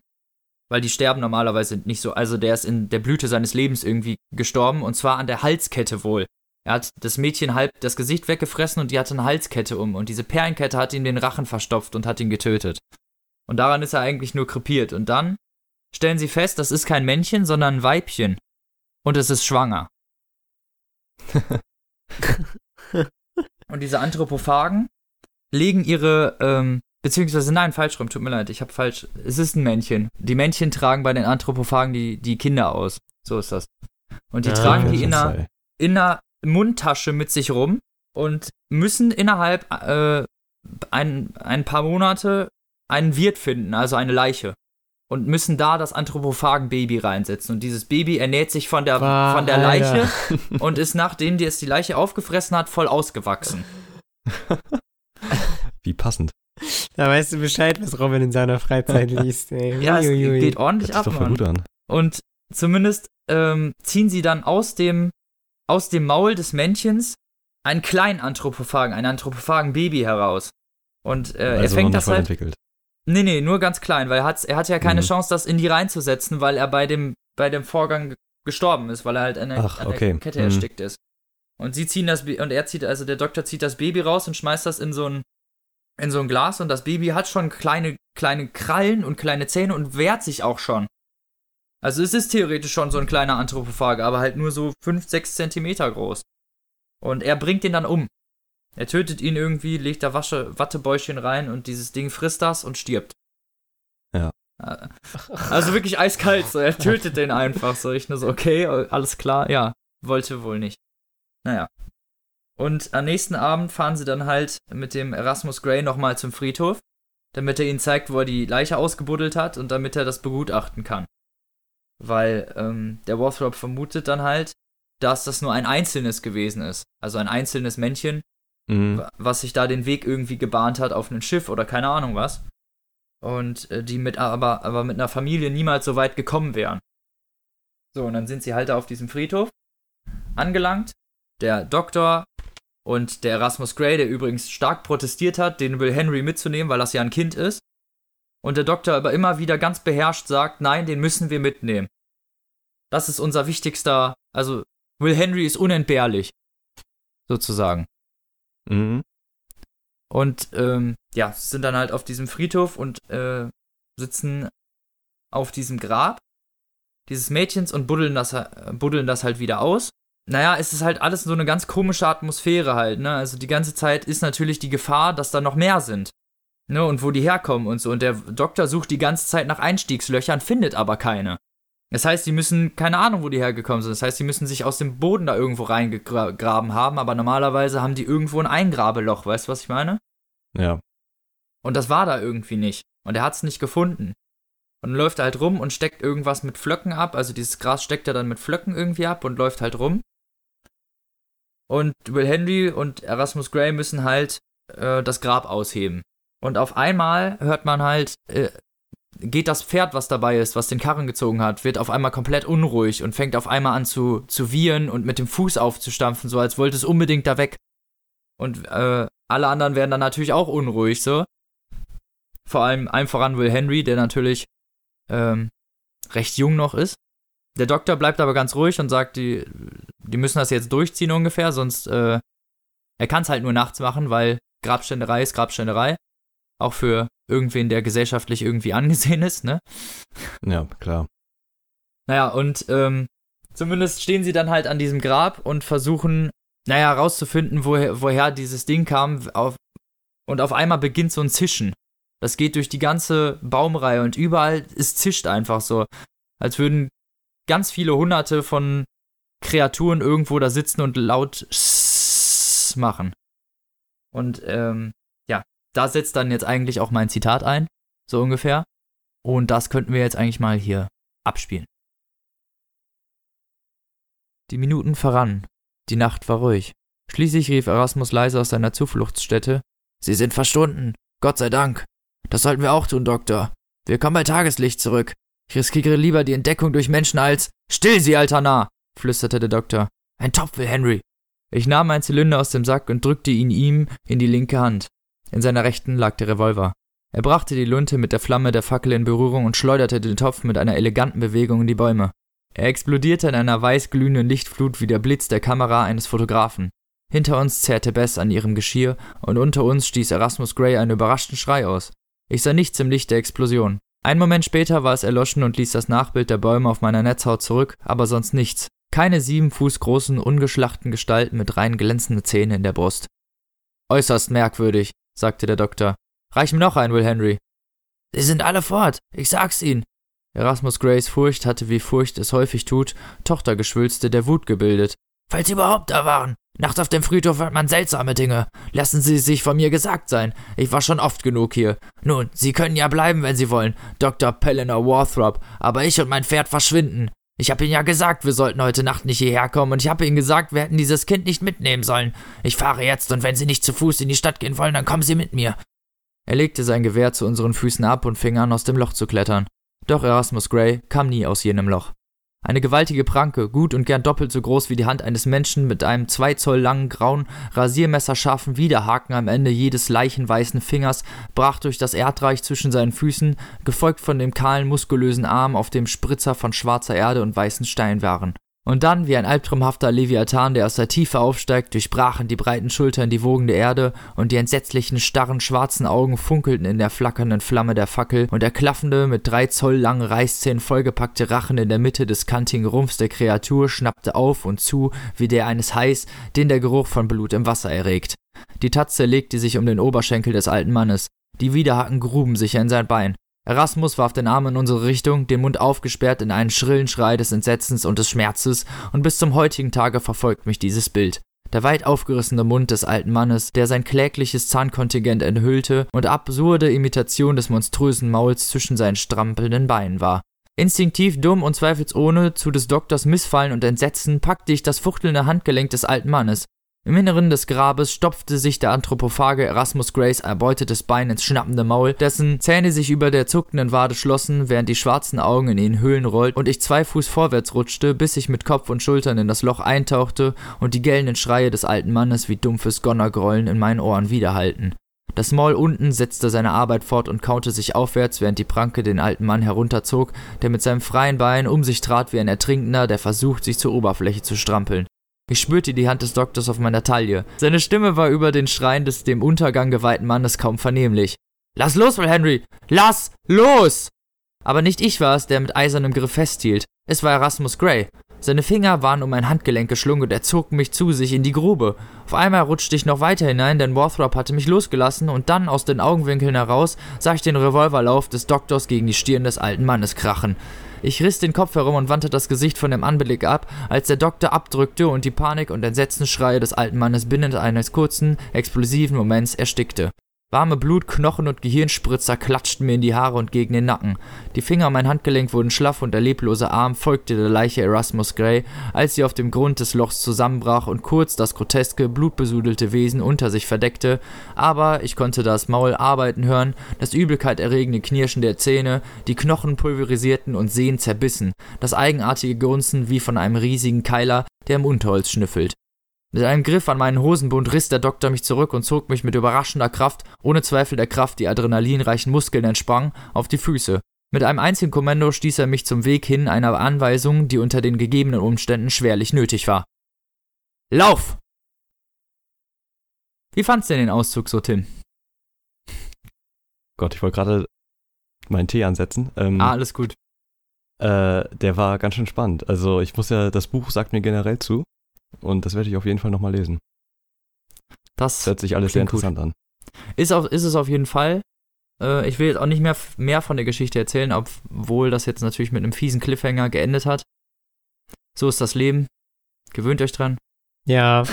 Weil die sterben normalerweise nicht so. Also der ist in der Blüte seines Lebens irgendwie gestorben und zwar an der Halskette wohl. Er hat das Mädchen halb das Gesicht weggefressen und die hatte eine Halskette um und diese Perlenkette hat ihm den Rachen verstopft und hat ihn getötet. Und daran ist er eigentlich nur krepiert. Und dann stellen sie fest, das ist kein Männchen, sondern ein Weibchen. Und es ist schwanger. und diese Anthropophagen legen ihre, ähm, beziehungsweise nein, falsch rum, tut mir leid, ich habe falsch. Es ist ein Männchen. Die Männchen tragen bei den Anthropophagen die, die Kinder aus. So ist das. Und die Ah, tragen die in einer, in einer Mundtasche mit sich rum und müssen innerhalb äh, ein, ein paar Monate einen Wirt finden, also eine Leiche. Und müssen da das Anthropophagen-Baby reinsetzen. Und dieses Baby ernährt sich von der, Boah, von der Alter. Leiche und ist nachdem die es die Leiche aufgefressen hat, voll ausgewachsen. Wie passend. Da weißt du Bescheid, was Robin in seiner Freizeit liest. Ey. Ja, es Uiuiui. geht ordentlich ab, doch voll Mann. gut an. Und zumindest ähm, ziehen sie dann aus dem, aus dem Maul des Männchens einen kleinen Anthropophagen, ein Anthropophagen-Baby heraus. Und äh, er also noch fängt das halt. entwickelt. Nee, nee, nur ganz klein, weil er hat, er hat ja keine Mhm. Chance, das in die reinzusetzen, weil er bei dem, bei dem Vorgang ge- gestorben ist, weil er halt an der, Ach, an der okay. Kette Mhm. erstickt ist. Und sie ziehen das, und er zieht, also der Doktor zieht das Baby raus und schmeißt das in so ein, in so ein Glas und das Baby hat schon kleine, kleine Krallen und kleine Zähne und wehrt sich auch schon. Also es ist theoretisch schon so ein kleiner Anthropophage, aber halt nur so 5, 6 Zentimeter groß. Und er bringt ihn dann um. Er tötet ihn irgendwie, legt da Wasche, Wattebäuschen rein und dieses Ding frisst das und stirbt. Ja. Äh, Also wirklich eiskalt, so. Er tötet den einfach so. Ich nur so, okay, alles klar, ja. Wollte wohl nicht. Naja. Und am nächsten Abend fahren sie dann halt mit dem Erasmus Grey nochmal zum Friedhof, damit er ihnen zeigt, wo er die Leiche ausgebuddelt hat und damit er das begutachten kann. Weil ähm, der Wothrop vermutet dann halt, dass das nur ein einzelnes gewesen ist. Also ein einzelnes Männchen, Mhm. wa- was sich da den Weg irgendwie gebahnt hat auf ein Schiff oder keine Ahnung was. Und äh, die mit aber, aber mit einer Familie niemals so weit gekommen wären. So, und dann sind sie halt da auf diesem Friedhof angelangt. Der Doktor und der Erasmus Grey, der übrigens stark protestiert hat, den Will Henry mitzunehmen, weil das ja ein Kind ist. Und der Doktor aber immer wieder ganz beherrscht sagt, nein, den müssen wir mitnehmen. Das ist unser wichtigster, also Will Henry ist unentbehrlich. Sozusagen. Mhm. Und ähm, ja, sind dann halt auf diesem Friedhof und äh, sitzen auf diesem Grab dieses Mädchens und buddeln das, buddeln das halt wieder aus. Naja, es ist halt alles so eine ganz komische Atmosphäre halt, ne? Also die ganze Zeit ist natürlich die Gefahr, dass da noch mehr sind. Ne? Und wo die herkommen und so. Und der Doktor sucht die ganze Zeit nach Einstiegslöchern, findet aber keine. Das heißt, die müssen, keine Ahnung, wo die hergekommen sind. Das heißt, die müssen sich aus dem Boden da irgendwo reingegraben haben, aber normalerweise haben die irgendwo ein Eingrabeloch, weißt du, was ich meine? Ja. Und das war da irgendwie nicht. Und er hat es nicht gefunden. Und läuft er halt rum und steckt irgendwas mit Flöcken ab. Also dieses Gras steckt er dann mit Flöcken irgendwie ab und läuft halt rum. Und Will Henry und Erasmus Grey müssen halt äh, das Grab ausheben. Und auf einmal hört man halt, äh, geht das Pferd, was dabei ist, was den Karren gezogen hat, wird auf einmal komplett unruhig und fängt auf einmal an zu, zu wiehern und mit dem Fuß aufzustampfen, so als wollte es unbedingt da weg. Und äh, alle anderen werden dann natürlich auch unruhig, so. Vor allem einem voran Will Henry, der natürlich ähm, recht jung noch ist. Der Doktor bleibt aber ganz ruhig und sagt, die, die müssen das jetzt durchziehen ungefähr, sonst äh, er kann es halt nur nachts machen, weil Grabständerei ist Grabständerei. Auch für irgendwen, der gesellschaftlich irgendwie angesehen ist, ne? Ja, klar. Naja, und ähm, zumindest stehen sie dann halt an diesem Grab und versuchen, naja, rauszufinden, woher, woher dieses Ding kam. Auf, und auf einmal beginnt so ein Zischen. Das geht durch die ganze Baumreihe und überall, es zischt einfach so. Als würden ganz viele hunderte von Kreaturen irgendwo da sitzen und laut machen. Und ähm, ja, da setzt dann jetzt eigentlich auch mein Zitat ein, so ungefähr. Und das könnten wir jetzt eigentlich mal hier abspielen. Die Minuten verrannen. Die Nacht war ruhig. Schließlich rief Erasmus leise aus seiner Zufluchtsstätte: Sie sind verschwunden. Gott sei Dank. Das sollten wir auch tun, Doktor. Wir kommen bei Tageslicht zurück. Ich riskiere lieber die Entdeckung durch Menschen als. Still sie, alter Narr! flüsterte der Doktor. Ein Topf will Henry. Ich nahm einen Zylinder aus dem Sack und drückte ihn ihm in die linke Hand. In seiner rechten lag der Revolver. Er brachte die Lunte mit der Flamme der Fackel in Berührung und schleuderte den Topf mit einer eleganten Bewegung in die Bäume. Er explodierte in einer weiß glühenden Lichtflut wie der Blitz der Kamera eines Fotografen. Hinter uns zerrte Bess an ihrem Geschirr und unter uns stieß Erasmus Gray einen überraschten Schrei aus. Ich sah nichts im Licht der Explosion. Ein Moment später war es erloschen und ließ das Nachbild der Bäume auf meiner Netzhaut zurück, aber sonst nichts. Keine sieben Fuß großen, ungeschlachten Gestalten mit rein glänzenden Zähnen in der Brust. Äußerst merkwürdig, sagte der Doktor. Reich mir noch ein, Will Henry. Sie sind alle fort, ich sag's Ihnen. Erasmus Grays Furcht hatte, wie Furcht es häufig tut, Tochtergeschwülste der Wut gebildet. Falls Sie überhaupt da waren. Nachts auf dem Friedhof hört man seltsame Dinge. Lassen Sie sich von mir gesagt sein. Ich war schon oft genug hier. Nun, Sie können ja bleiben, wenn Sie wollen, Dr. Pellinor Warthrop, aber ich und mein Pferd verschwinden. Ich habe Ihnen ja gesagt, wir sollten heute Nacht nicht hierher kommen, und ich habe Ihnen gesagt, wir hätten dieses Kind nicht mitnehmen sollen. Ich fahre jetzt, und wenn Sie nicht zu Fuß in die Stadt gehen wollen, dann kommen Sie mit mir. Er legte sein Gewehr zu unseren Füßen ab und fing an, aus dem Loch zu klettern. Doch Erasmus Gray kam nie aus jenem Loch. Eine gewaltige Pranke, gut und gern doppelt so groß wie die Hand eines Menschen mit einem zwei Zoll langen, grauen, rasiermesserscharfen Widerhaken am Ende jedes leichenweißen Fingers, brach durch das Erdreich zwischen seinen Füßen, gefolgt von dem kahlen, muskulösen Arm, auf dem Spritzer von schwarzer Erde und weißen Stein waren. Und dann, wie ein albtraumhafter Leviathan, der aus der Tiefe aufsteigt, durchbrachen die breiten Schultern die wogende Erde, und die entsetzlichen, starren, schwarzen Augen funkelten in der flackernden Flamme der Fackel, und der klaffende, mit drei Zoll langen Reißzähnen vollgepackte Rachen in der Mitte des kantigen Rumpfs der Kreatur schnappte auf und zu, wie der eines Hais, den der Geruch von Blut im Wasser erregt. Die Tatze legte sich um den Oberschenkel des alten Mannes. Die Widerhaken gruben sich in sein Bein. Erasmus warf den Arm in unsere Richtung, den Mund aufgesperrt in einen schrillen Schrei des Entsetzens und des Schmerzes, und bis zum heutigen Tage verfolgt mich dieses Bild. Der weit aufgerissene Mund des alten Mannes, der sein klägliches Zahnkontingent enthüllte und absurde Imitation des monströsen Mauls zwischen seinen strampelnden Beinen war. Instinktiv dumm und zweifelsohne zu des Doktors Missfallen und Entsetzen packte ich das fuchtelnde Handgelenk des alten Mannes, im Inneren des Grabes stopfte sich der Anthropophage Erasmus Grays erbeutetes Bein ins schnappende Maul, dessen Zähne sich über der zuckenden Wade schlossen, während die schwarzen Augen in den Höhlen rollten und ich zwei Fuß vorwärts rutschte, bis ich mit Kopf und Schultern in das Loch eintauchte und die gellenden Schreie des alten Mannes wie dumpfes Gonnergrollen in meinen Ohren widerhallten. Das Maul unten setzte seine Arbeit fort und kaute sich aufwärts, während die Pranke den alten Mann herunterzog, der mit seinem freien Bein um sich trat wie ein Ertrinkender, der versucht, sich zur Oberfläche zu strampeln. Ich spürte die Hand des Doktors auf meiner Taille. Seine Stimme war über den Schreien des dem Untergang geweihten Mannes kaum vernehmlich. Lass los, Will Henry! Lass los! Aber nicht ich war es, der mit eisernem Griff festhielt. Es war Erasmus Gray. Seine Finger waren um mein Handgelenk geschlungen und er zog mich zu sich in die Grube. Auf einmal rutschte ich noch weiter hinein, denn Warthrop hatte mich losgelassen und dann aus den Augenwinkeln heraus sah ich den Revolverlauf des Doktors gegen die Stirn des alten Mannes krachen. Ich riss den Kopf herum und wandte das Gesicht von dem Anblick ab, als der Doktor abdrückte und die Panik und Entsetzensschreie des alten Mannes binnen eines kurzen, explosiven Moments erstickte. Warme Blut, Knochen und Gehirnspritzer klatschten mir in die Haare und gegen den Nacken. Die Finger an mein Handgelenk wurden schlaff und der leblose Arm folgte der Leiche Erasmus Gray, als sie auf dem Grund des Lochs zusammenbrach und kurz das groteske, blutbesudelte Wesen unter sich verdeckte, aber ich konnte das Maul arbeiten hören, das Übelkeit erregende Knirschen der Zähne, die Knochen pulverisierten und Sehnen zerbissen, das eigenartige Grunzen wie von einem riesigen Keiler, der im Unterholz schnüffelt. Mit einem Griff an meinen Hosenbund riss der Doktor mich zurück und zog mich mit überraschender Kraft, ohne Zweifel der Kraft, die adrenalinreichen Muskeln entsprang, auf die Füße. Mit einem einzigen Kommando stieß er mich zum Weg hin einer Anweisung, die unter den gegebenen Umständen schwerlich nötig war. Lauf! Wie fandst du denn den Auszug so, Tim? Gott, ich wollte gerade meinen Tee ansetzen. Ähm, Ah, alles gut. äh, der war ganz schön spannend. Also ich muss ja, das Buch sagt mir generell zu. Und das werde ich auf jeden Fall nochmal lesen. Das Das hört sich alles sehr Klingt gut. interessant an. ist, auf, ist es auf jeden Fall. Äh, ich will jetzt auch nicht mehr, mehr von der Geschichte erzählen, obwohl das jetzt natürlich mit einem fiesen Cliffhanger geendet hat. So ist das Leben. Gewöhnt euch dran. Ja,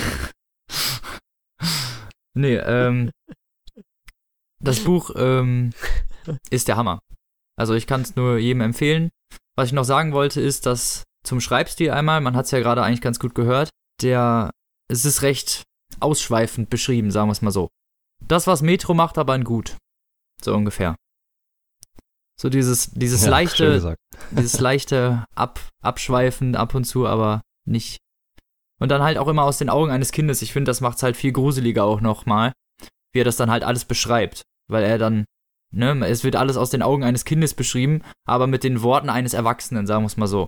Nee, ähm. Das Buch ähm, ist der Hammer. Also ich kann es nur jedem empfehlen. Was ich noch sagen wollte, ist, dass zum Schreibstil einmal, man hat es ja gerade eigentlich ganz gut gehört, der, es ist recht ausschweifend beschrieben, sagen wir es mal so. Das, was Metro macht, aber in gut. So ungefähr. So dieses, dieses Ja, leichte, dieses leichte Ab, Abschweifen ab und zu, aber nicht. Und dann halt auch immer aus den Augen eines Kindes. Ich finde, das macht's halt viel gruseliger auch nochmal, wie er das dann halt alles beschreibt. Weil er dann, ne, es wird alles aus den Augen eines Kindes beschrieben, aber mit den Worten eines Erwachsenen, sagen wir es mal so.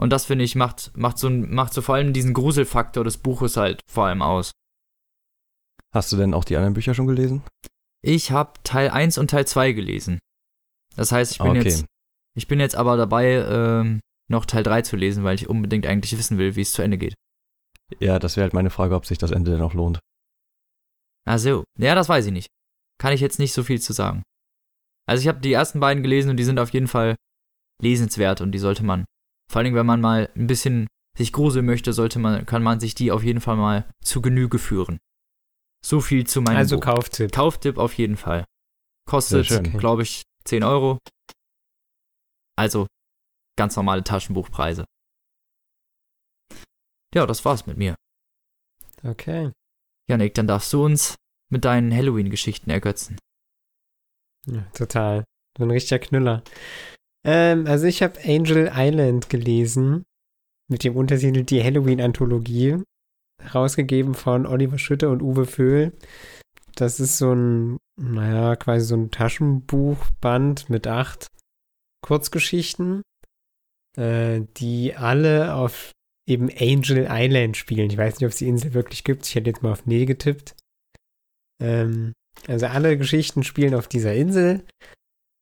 Und das finde ich, macht, macht so, macht so vor allem diesen Gruselfaktor des Buches halt vor allem aus. Hast du denn auch die anderen Bücher schon gelesen? Ich habe Teil 1 und Teil 2 gelesen. Das heißt, ich bin okay. jetzt Ich bin jetzt aber dabei, ähm, noch Teil 3 zu lesen, weil ich unbedingt eigentlich wissen will, wie es zu Ende geht. Ja, das wäre halt meine Frage, ob sich das Ende denn auch lohnt. Also, ja, das weiß ich nicht. Kann ich jetzt nicht so viel zu sagen. Also ich habe die ersten beiden gelesen und die sind auf jeden Fall lesenswert und die sollte man, vor allen Dingen, wenn man mal ein bisschen sich gruseln möchte, sollte man, kann man sich die auf jeden Fall mal zu Genüge führen. So viel zu meinem Also Buch. Kauftipp. Kauftipp auf jeden Fall. Kostet, glaube ich, 10 Euro. Also ganz normale Taschenbuchpreise. Ja, das war's mit mir. Okay. Janik, dann darfst du uns mit deinen Halloween-Geschichten ergötzen. Ja, total. So ein richtiger Knüller. Ähm, also ich habe Angel Island gelesen mit dem Untertitel Die Halloween-Anthologie, rausgegeben von Oliver Schütte und Uwe Föhl. Das ist so ein, naja, quasi so ein Taschenbuchband mit acht Kurzgeschichten, äh, die alle auf eben Angel Island spielen. Ich weiß nicht, ob es die Insel wirklich gibt. Ich hätte jetzt mal auf Nee getippt. Ähm, also alle Geschichten spielen auf dieser Insel.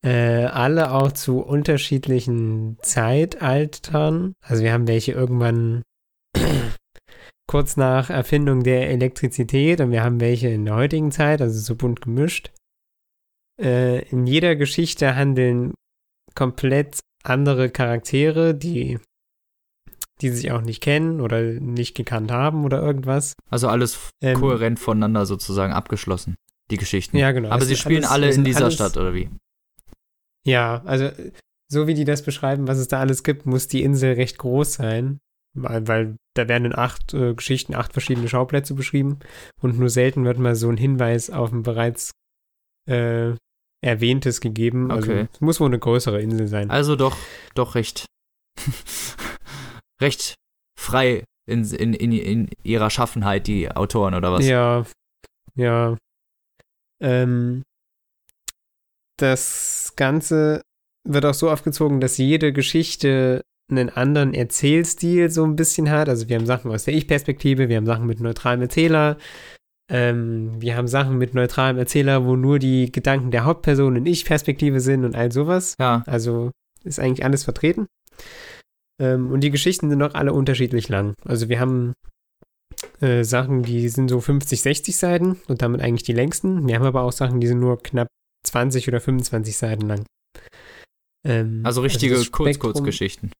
Äh, alle auch zu unterschiedlichen Zeitaltern. Also wir haben welche irgendwann kurz nach Erfindung der Elektrizität und wir haben welche in der heutigen Zeit, also so bunt gemischt. Äh, in jeder Geschichte handeln komplett andere Charaktere, die, die sich auch nicht kennen oder nicht gekannt haben oder irgendwas. Also alles Ähm, kohärent voneinander sozusagen abgeschlossen, die Geschichten. Ja, genau. Aber sie spielen alles- alle in dieser alles- Stadt, oder wie? Ja, also so wie die das beschreiben, was es da alles gibt, muss die Insel recht groß sein, weil, weil da werden in acht äh, Geschichten acht verschiedene Schauplätze beschrieben und nur selten wird mal so ein Hinweis auf ein bereits äh, erwähntes gegeben. Also Okay. es muss wohl eine größere Insel sein. Also doch, doch recht, recht frei in, in, in, in ihrer Schaffenheit, die Autoren, oder was? Ja, ja. Ähm, das Ganze wird auch so aufgezogen, dass jede Geschichte einen anderen Erzählstil so ein bisschen hat. Also wir haben Sachen aus der Ich-Perspektive, wir haben Sachen mit neutralem Erzähler, ähm, wir haben Sachen mit neutralem Erzähler, wo nur die Gedanken der Hauptperson in Ich-Perspektive sind und all sowas. Ja, Also ist eigentlich alles vertreten. Ähm, und die Geschichten sind auch alle unterschiedlich lang. Also wir haben äh, Sachen, die sind so 50, 60 Seiten und damit eigentlich die längsten. Wir haben aber auch Sachen, die sind nur knapp 20 oder 25 Seiten lang. Ähm, also richtige das Spektrum- Kurz-Kurzgeschichten.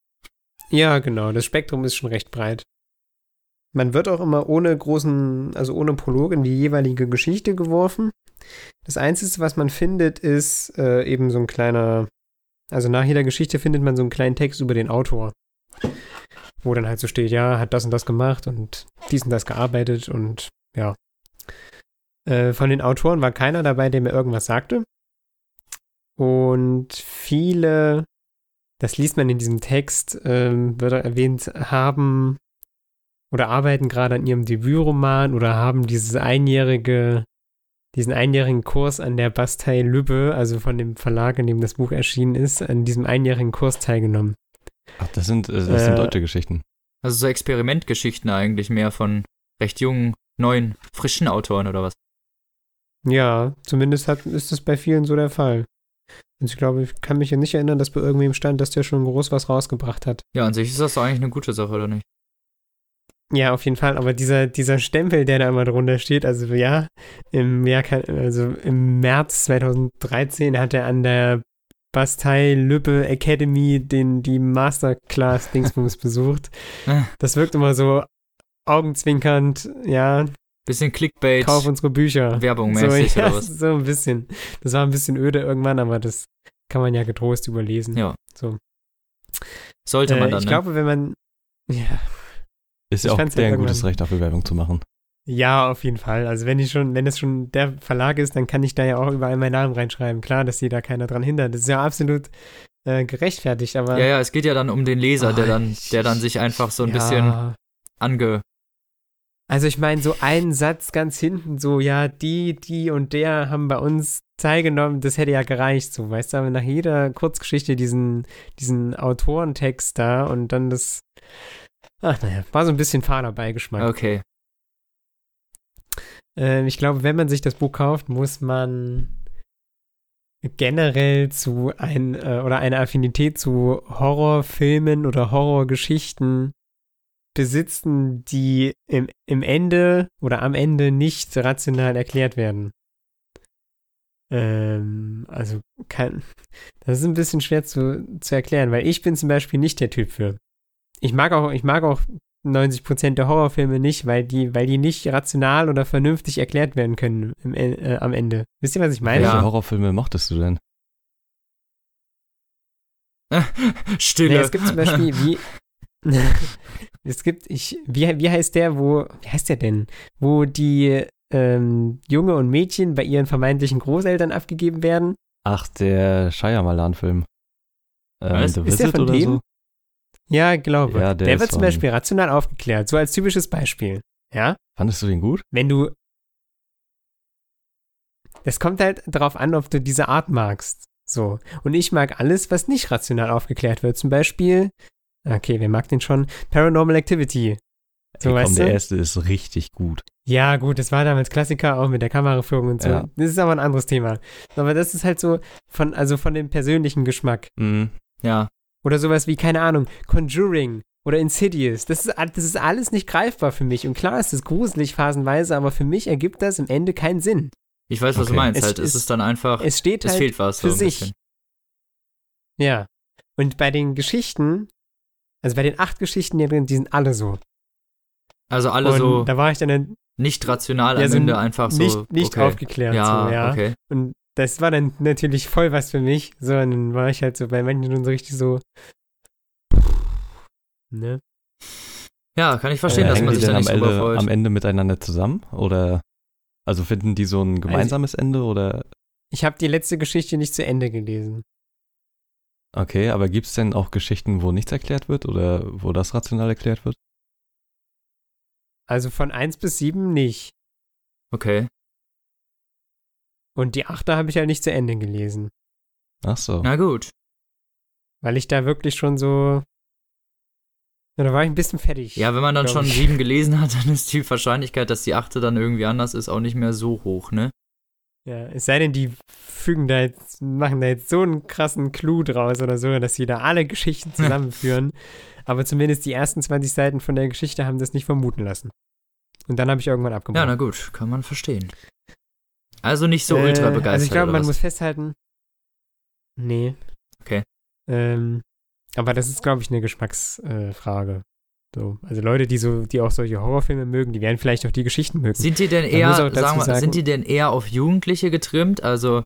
Ja, genau. Das Spektrum ist schon recht breit. Man wird auch immer ohne großen, also ohne Prolog in die jeweilige Geschichte geworfen. Das Einzige, was man findet, ist äh, eben so ein kleiner, also nach jeder Geschichte findet man so einen kleinen Text über den Autor. Wo dann halt so steht, ja, hat das und das gemacht und dies und das gearbeitet und ja. Äh, von den Autoren war keiner dabei, der mir irgendwas sagte. Und viele das liest man in diesem Text, ähm, wird er erwähnt, haben oder arbeiten gerade an ihrem Debütroman oder haben dieses einjährige, diesen einjährigen Kurs an der Bastei Lübbe, also von dem Verlag, in dem das Buch erschienen ist, an diesem einjährigen Kurs teilgenommen. Ach, das sind, äh, das sind Äh, deutsche Geschichten. Also so Experimentgeschichten eigentlich mehr von recht jungen, neuen, frischen Autoren oder was? Ja, zumindest hat, ist das bei vielen so der Fall. Also ich glaube, ich kann mich ja nicht erinnern, dass bei irgendwem stand, dass der schon groß was rausgebracht hat. Ja, an sich ist das doch eigentlich eine gute Sache, oder nicht? Ja, auf jeden Fall. Aber dieser, dieser Stempel, der da immer drunter steht, also ja, im, Jahr, also im März 2013 hat er an der Bastei Lübbe Academy den, die Masterclass Dingsbums besucht. Äh. Das wirkt immer so augenzwinkernd, ja, Bisschen Clickbait, kauf unsere Bücher. Werbung So, mäßig ja, oder was? so ein bisschen. Das war ein bisschen öde irgendwann, aber das kann man ja getrost überlesen. Ja. So. Sollte man Äh, dann, ich ne? glaube, wenn man, ja, Ist ja auch ja deren gutes Recht, dafür Werbung zu machen. Ja, auf jeden Fall. Also wenn ich schon, wenn es schon der Verlag ist, dann kann ich da ja auch überall meinen Namen reinschreiben. Klar, dass sie da keiner dran hindert. Das ist ja absolut äh, gerechtfertigt, aber. Ja, ja, es geht ja dann um den Leser, der Oh, dann, der dann sich einfach so ein ja. bisschen ange. Also ich meine, so einen Satz ganz hinten, so, ja, die, die und der haben bei uns teilgenommen, das hätte ja gereicht, so, weißt du, aber nach jeder Kurzgeschichte diesen, diesen Autorentext da und dann das, ach naja, war so ein bisschen fader Beigeschmack. Okay. Ähm, ich glaube, wenn man sich das Buch kauft, muss man generell zu ein äh, oder eine Affinität zu Horrorfilmen oder Horrorgeschichten besitzen, die im, im Ende oder am Ende nicht rational erklärt werden. Ähm, also kann, das ist ein bisschen schwer zu, zu erklären, weil ich bin zum Beispiel nicht der Typ für. Ich mag auch, ich mag auch 90% der Horrorfilme nicht, weil die, weil die nicht rational oder vernünftig erklärt werden können im, äh, am Ende. Wisst ihr, was ich meine? Ja. Welche Horrorfilme mochtest du denn? Stille. Nee, es gibt zum Beispiel, wie. es gibt, ich, wie, wie heißt der, wo, wie heißt der denn? Wo die ähm, Junge und Mädchen bei ihren vermeintlichen Großeltern abgegeben werden. Ach, der Shyamalan-Film. Ähm, Ist der Visit von oder dem? so? Ja, glaube. Ja, der der wird zum Beispiel rational aufgeklärt, so als typisches Beispiel. Ja? Fandest du den gut? Wenn du. Es kommt halt darauf an, ob du diese Art magst. So. Und ich mag alles, was nicht rational aufgeklärt wird. Zum Beispiel, okay, wer mag den schon? Paranormal Activity. So, Ey, komm, der du? erste ist richtig gut. Ja, gut, das war damals Klassiker, auch mit der Kameraführung und so. Ja. Das ist aber ein anderes Thema. Aber das ist halt so von, also von dem persönlichen Geschmack. Mhm. ja. Oder sowas wie, keine Ahnung, Conjuring oder Insidious. Das ist, das ist alles nicht greifbar für mich. Und klar ist es gruselig phasenweise, aber für mich ergibt das im Ende keinen Sinn. Ich weiß, was du Okay. meinst. Es halt, es ist- ist dann einfach. Es steht Es halt fehlt was. für so ein sich. bisschen. Ja. Und bei den Geschichten, also bei den acht Geschichten hier drin, die sind alle so. Also alle und so da war ich dann ein- nicht rational Ja, am so Ende einfach so. nicht, nicht okay. aufgeklärt. Ja, so, ja. okay. Und das war dann natürlich voll was für mich. So, und dann war ich halt so bei manchen schon so richtig so. Ne? Ja, kann ich verstehen, Äh, dass man sich da denn nicht am Ende, am Ende miteinander zusammen? Oder also finden die so ein gemeinsames Ende? Oder Ich habe die letzte Geschichte nicht zu Ende gelesen. Okay, aber gibt es denn auch Geschichten, wo nichts erklärt wird oder wo das rational erklärt wird? Also von 1 bis 7 nicht. Okay. Und die achte habe ich ja nicht zu Ende gelesen. Ach so. Na gut. Weil ich da wirklich schon so. Ja, da war ich ein bisschen fertig. Ja, wenn man dann schon ich. sieben gelesen hat, dann ist die Wahrscheinlichkeit, dass die achte dann irgendwie anders ist, auch nicht mehr so hoch, ne? Ja, es sei denn, die fügen da jetzt, machen da jetzt so einen krassen Clou draus oder so, dass sie da alle Geschichten zusammenführen. Aber zumindest die ersten 20 Seiten von der Geschichte haben das nicht vermuten lassen. Und dann habe ich irgendwann Ja, abgebrochen. na gut, kann man verstehen. Also nicht so Äh, ultra begeistert. Also ich glaube, man was? muss festhalten. Nee. Okay. Ähm, aber das ist, glaube ich, eine Geschmacksfrage. Äh. So, also Leute, die so, die auch solche Horrorfilme mögen, die werden vielleicht auch die Geschichten mögen. Sind die denn eher, sagen wir, sagen- sind die denn eher auf Jugendliche getrimmt? Also,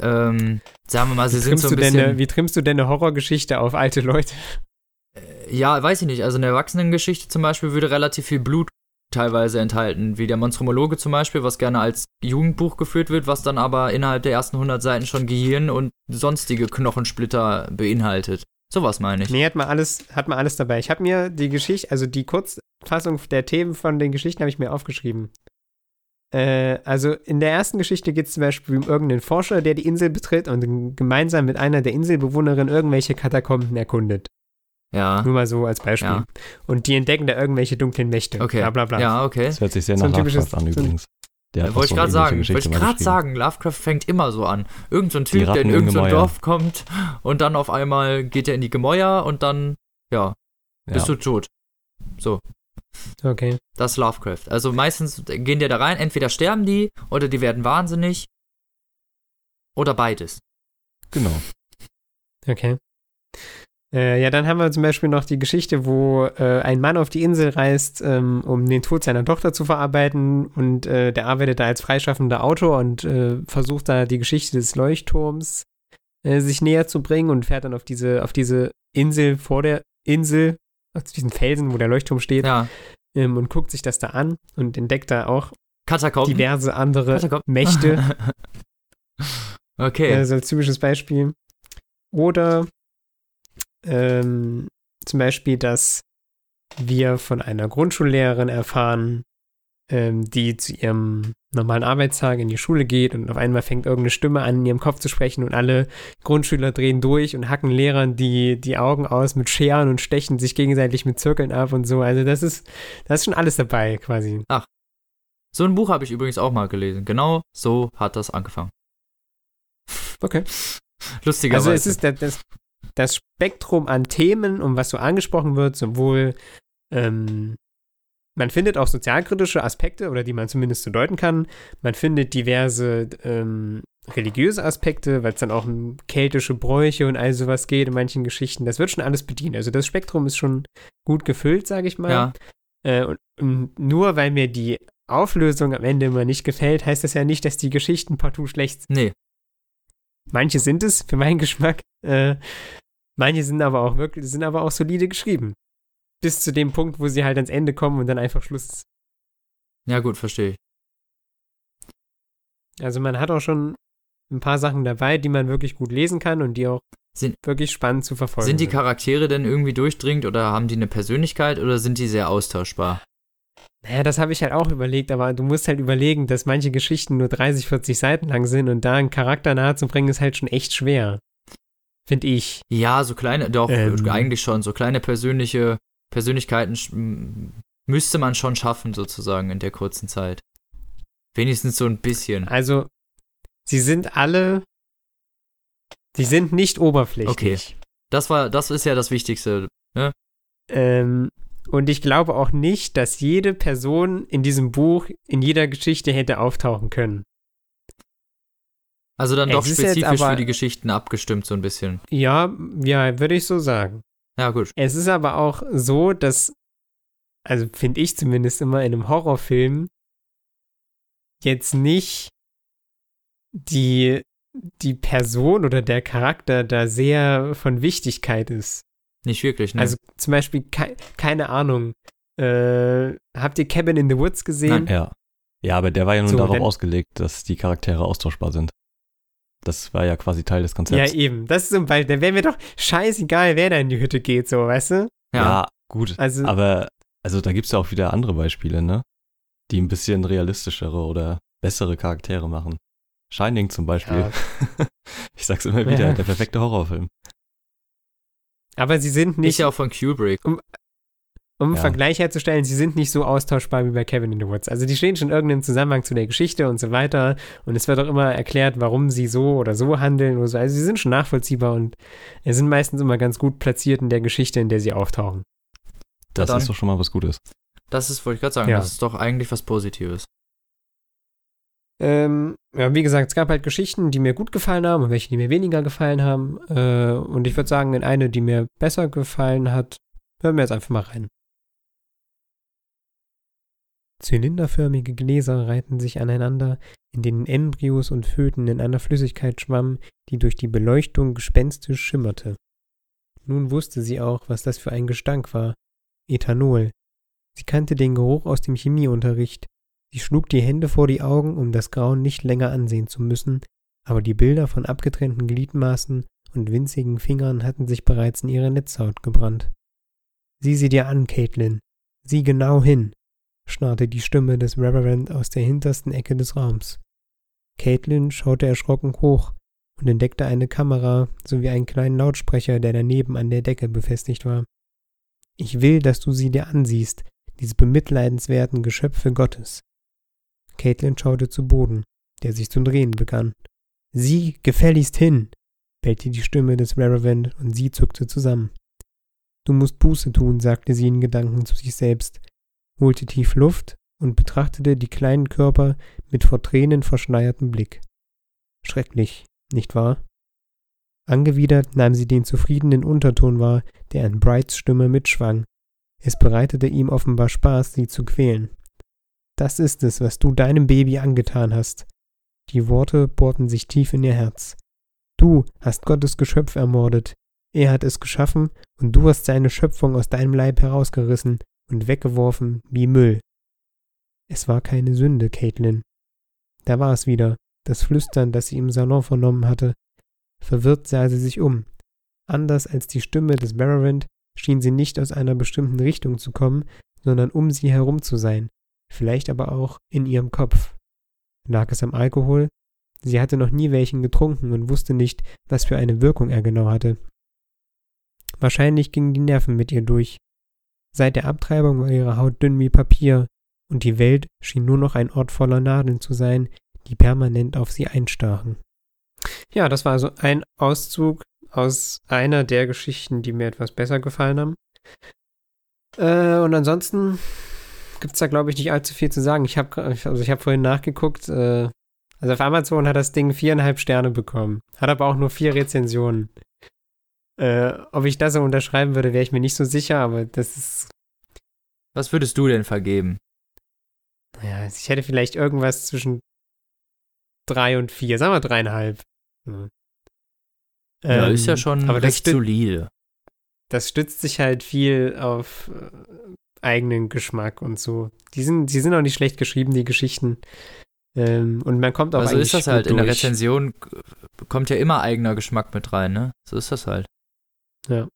ähm, sagen wir mal, sie wie, sind trimmst so ein du denn bisschen. eine, wie trimmst du denn eine Horrorgeschichte auf alte Leute? Ja, weiß ich nicht. Also eine Erwachsenengeschichte zum Beispiel würde relativ viel Blut teilweise enthalten, wie der Monstromologe zum Beispiel, was gerne als Jugendbuch geführt wird, was dann aber innerhalb der ersten 100 Seiten schon Gehirn und sonstige Knochensplitter beinhaltet. Sowas meine ich. Nee, hat man alles, hat man alles dabei. Ich habe mir die Geschichte, also die Kurzfassung der Themen von den Geschichten habe ich mir aufgeschrieben. Äh, also in der ersten Geschichte geht es zum Beispiel um irgendeinen Forscher, der die Insel betritt und gemeinsam mit einer der Inselbewohnerinnen irgendwelche Katakomben erkundet. Ja. Nur mal so als Beispiel. Ja. Und die entdecken da irgendwelche dunklen Mächte. Okay. Bla bla bla. Ja, okay. Das hört sich sehr So nach Lovecraft an übrigens. Der hat Ja, auch wollte ich gerade sagen. Geschichte Wollte ich gerade sagen, Lovecraft fängt immer so an. Irgend so ein Typ, der in im irgendein so. Dorf kommt und dann auf einmal geht er in die Gemäuer und dann, ja, bist Ja. du tot. So. Okay. Das ist Lovecraft. Also meistens gehen die da rein, entweder sterben die oder die werden wahnsinnig. Oder beides. Genau. Okay. Äh, ja, dann haben wir zum Beispiel noch die Geschichte, wo äh, ein Mann auf die Insel reist, ähm, um den Tod seiner Tochter zu verarbeiten und äh, der arbeitet da als freischaffender Autor und äh, versucht da die Geschichte des Leuchtturms äh, sich näher zu bringen und fährt dann auf diese, auf diese Insel vor der Insel, auf diesen Felsen, wo der Leuchtturm steht, Ja. ähm, und guckt sich das da an und entdeckt da auch Katakomben. diverse andere Katakomben. Mächte. okay. Also als typisches Beispiel. Oder ähm, zum Beispiel, dass wir von einer Grundschullehrerin erfahren, ähm, die zu ihrem normalen Arbeitstag in die Schule geht und auf einmal fängt irgendeine Stimme an, in ihrem Kopf zu sprechen und alle Grundschüler drehen durch und hacken Lehrern die, die Augen aus mit Scheren und stechen sich gegenseitig mit Zirkeln ab und so. Also das ist, das ist schon alles dabei quasi. so ein Buch habe ich übrigens auch mal gelesen. Genau so hat das angefangen. Okay. Lustigerweise. Also es ist das, das, Spektrum an Themen, um was so angesprochen wird, sowohl ähm, man findet auch sozialkritische Aspekte oder die man zumindest so deuten kann. Man findet diverse ähm, religiöse Aspekte, weil es dann auch um keltische Bräuche und all sowas geht in manchen Geschichten. Das wird schon alles bedient. Also das Spektrum ist schon gut gefüllt, sage ich mal. ja. Äh, und, und nur weil mir die Auflösung am Ende immer nicht gefällt, heißt das ja nicht, dass die Geschichten partout schlecht sind. Nee. Manche sind es, für meinen Geschmack. Äh, manche sind aber auch wirklich, sind aber auch solide geschrieben. Bis zu dem Punkt, wo sie halt ans Ende kommen und dann einfach Schluss ist. Ja, gut, verstehe ich. Also man hat auch schon ein paar Sachen dabei, die man wirklich gut lesen kann und die auch Sind- wirklich spannend zu verfolgen Sind die. Charaktere denn irgendwie durchdringend oder haben die eine Persönlichkeit oder sind die sehr austauschbar? Naja, das habe ich halt auch überlegt, aber du musst halt überlegen, dass manche Geschichten nur 30, 40 Seiten lang sind und da einen Charakter nahezubringen, ist halt schon echt schwer. Finde ich. Ja, so kleine, doch, Ähm. eigentlich schon. So kleine persönliche Persönlichkeiten müsste man schon schaffen, sozusagen, in der kurzen Zeit. Wenigstens so ein bisschen. Also, sie sind alle. Sie sind nicht oberflächlich. Das war, das ist ja das Wichtigste. Ähm, und ich glaube auch nicht, dass jede Person in diesem Buch in jeder Geschichte hätte auftauchen können. Also dann Es doch spezifisch aber- für die Geschichten abgestimmt, so ein bisschen. Ja, ja, würde ich so sagen. Ja, gut. Es ist aber auch so, dass, also finde ich zumindest immer in einem Horrorfilm, jetzt nicht die, die Person oder der Charakter da sehr von Wichtigkeit ist. Nicht wirklich, ne? Also zum Beispiel, kei keine Ahnung, äh, habt ihr Cabin in the Woods gesehen? Ja. Ja, aber der war ja nun So, darauf ausgelegt, dass die Charaktere austauschbar sind. Das war ja quasi Teil des Ja, Konzepts. eben. Das ist zum Beispiel, da wäre mir doch scheißegal, wer da in die Hütte geht, so, weißt du? ja. gut. Also, Aber, also da gibt es ja auch wieder andere Beispiele, ne? Die ein bisschen realistischere oder bessere Charaktere machen. Shining zum Beispiel. Ja. ich sag's immer wieder, Ja. der perfekte Horrorfilm. aber sie sind Ist nicht, ja auch von Kubrick. um einen Ja. Vergleich herzustellen, sie sind nicht so austauschbar wie bei Cabin in the Woods. Also die stehen schon in irgendeinem Zusammenhang zu der Geschichte und so weiter. Und es wird auch immer erklärt, warum sie so oder so handeln oder so. Also sie sind schon nachvollziehbar und sie sind meistens immer ganz gut platziert in der Geschichte, in der sie auftauchen. Das dann. ist doch schon mal was Gutes. Das ist, wollte ich gerade sagen, Ja. das ist doch eigentlich was Positives. Ähm, ja, wie gesagt, es gab halt Geschichten, die mir gut gefallen haben und welche, die mir weniger gefallen haben. Äh, und ich würde sagen, in eine, die mir besser gefallen hat, hören wir jetzt einfach mal rein. Zylinderförmige Gläser reihten sich aneinander, in denen Embryos und Föten in einer Flüssigkeit schwammen, die durch die Beleuchtung gespenstisch schimmerte. Nun wusste sie auch, was das für ein Gestank war. Ethanol. Sie kannte den Geruch aus dem Chemieunterricht. Sie schlug die Hände vor die Augen, um das Grauen nicht länger ansehen zu müssen, aber die Bilder von abgetrennten Gliedmaßen und winzigen Fingern hatten sich bereits in ihre Netzhaut gebrannt. Sieh sie dir an, Caitlin. Sieh genau hin, schnarrte die Stimme des Reverend aus der hintersten Ecke des Raums. Caitlin schaute erschrocken hoch und entdeckte eine Kamera sowie einen kleinen Lautsprecher, der daneben an der Decke befestigt war. Ich will, dass du sie dir ansiehst, diese bemitleidenswerten Geschöpfe Gottes. Caitlin schaute zu Boden, der sich zu drehen begann. Sieh gefälligst hin, bellte die Stimme des Reverend und sie zuckte zusammen. Du musst Buße tun, sagte sie in Gedanken zu sich selbst, holte tief Luft und betrachtete die kleinen Körper mit vor Tränen verschleiertem Blick. Schrecklich, nicht wahr? Angewidert nahm sie den zufriedenen Unterton wahr, der an Brights Stimme mitschwang. Es bereitete ihm offenbar Spaß, sie zu quälen. Das ist es, was du deinem Baby angetan hast. Die Worte bohrten sich tief in ihr Herz. Du hast Gottes Geschöpf ermordet. Er hat es geschaffen und du hast seine Schöpfung aus deinem Leib herausgerissen, und weggeworfen wie Müll. Es war keine Sünde, Caitlin. Da war es wieder, das Flüstern, das sie im Salon vernommen hatte. Verwirrt sah sie sich um. Anders als die Stimme des Baron schien sie nicht aus einer bestimmten Richtung zu kommen, sondern um sie herum zu sein, vielleicht aber auch in ihrem Kopf. Lag es am Alkohol? Sie hatte noch nie welchen getrunken und wusste nicht, was für eine Wirkung er genau hatte. Wahrscheinlich gingen die Nerven mit ihr durch. Seit der Abtreibung war ihre Haut dünn wie Papier, und die Welt schien nur noch ein Ort voller Nadeln zu sein, die permanent auf sie einstachen. Ja, das war also ein Auszug aus einer der Geschichten, die mir etwas besser gefallen haben. Äh, und ansonsten gibt es da, glaube ich, nicht allzu viel zu sagen. Ich habe also hab vorhin nachgeguckt. Äh, also auf Amazon hat das Ding viereinhalb Sterne bekommen. Hat aber auch nur vier Rezensionen. Äh, ob ich das so unterschreiben würde, wäre ich mir nicht so sicher, aber das ist. Was würdest du denn vergeben? Ja, ich hätte vielleicht irgendwas zwischen drei und vier. Sagen wir dreieinhalb. Ja, ja ist ja ähm, schon aber recht solide. Das stützt sich halt viel auf äh, eigenen Geschmack und so. Die sind, die sind auch nicht schlecht geschrieben, die Geschichten. Ähm, und man kommt auch Also ist das halt, in der Rezension kommt ja immer eigener Geschmack mit rein, ne? So ist das halt. Ja.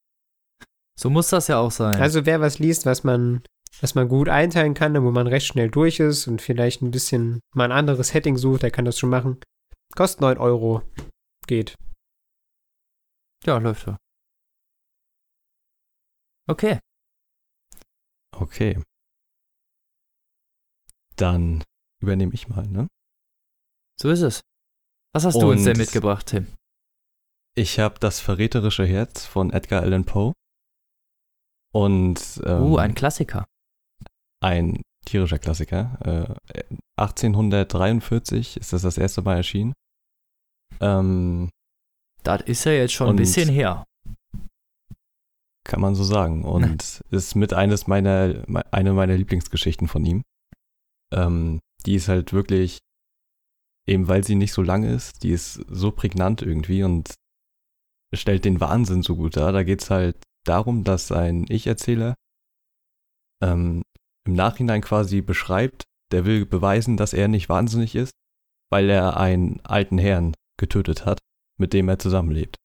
So muss das ja auch sein. Also wer was liest, was man, was man gut einteilen kann, wo man recht schnell durch ist und vielleicht ein bisschen mal ein anderes Setting sucht, der kann das schon machen. Kostet 9 Euro. Geht. Ja, läuft ja. Okay. Okay. Dann übernehme ich mal, ne? So ist es. Was hast Und du uns denn mitgebracht, Tim? Ich habe das verräterische Herz von Edgar Allan Poe. Und ähm, uh, ein Klassiker. Ein tierischer Klassiker. Äh, 1843 ist das das erste Mal erschienen. Ähm, das ist ja jetzt schon ein bisschen her. Kann man so sagen. Und ist mit eines meiner, eine meiner Lieblingsgeschichten von ihm. Ähm, die ist halt wirklich, eben weil sie nicht so lang ist, die ist so prägnant irgendwie und stellt den Wahnsinn so gut dar. Da geht es halt darum, dass ein Ich-Erzähler ähm, im Nachhinein quasi beschreibt, der will beweisen, dass er nicht wahnsinnig ist, weil er einen alten Herrn getötet hat, mit dem er zusammenlebt.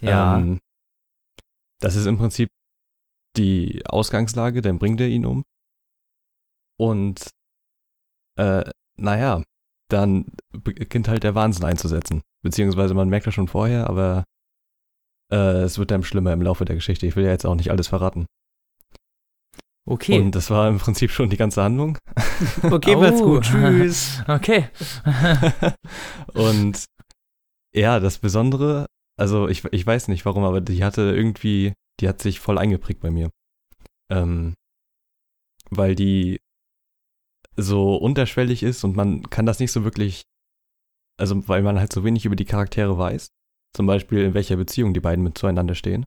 Ja. Ähm, das ist im Prinzip die Ausgangslage, dann bringt er ihn um. Und äh, naja, dann beginnt halt der Wahnsinn einzusetzen. Beziehungsweise man merkt das schon vorher, aber äh, es wird dann schlimmer im Laufe der Geschichte. Ich will ja jetzt auch nicht alles verraten. Okay. Und das war im Prinzip schon die ganze Handlung. Okay, oh. macht's gut. Tschüss. Okay. und ja, das Besondere, also ich, ich weiß nicht warum, aber die hatte irgendwie, die hat sich voll eingeprägt bei mir. Ähm, weil die so unterschwellig ist und man kann das nicht so wirklich, also weil man halt so wenig über die Charaktere weiß. Zum Beispiel in welcher Beziehung die beiden mit zueinander stehen.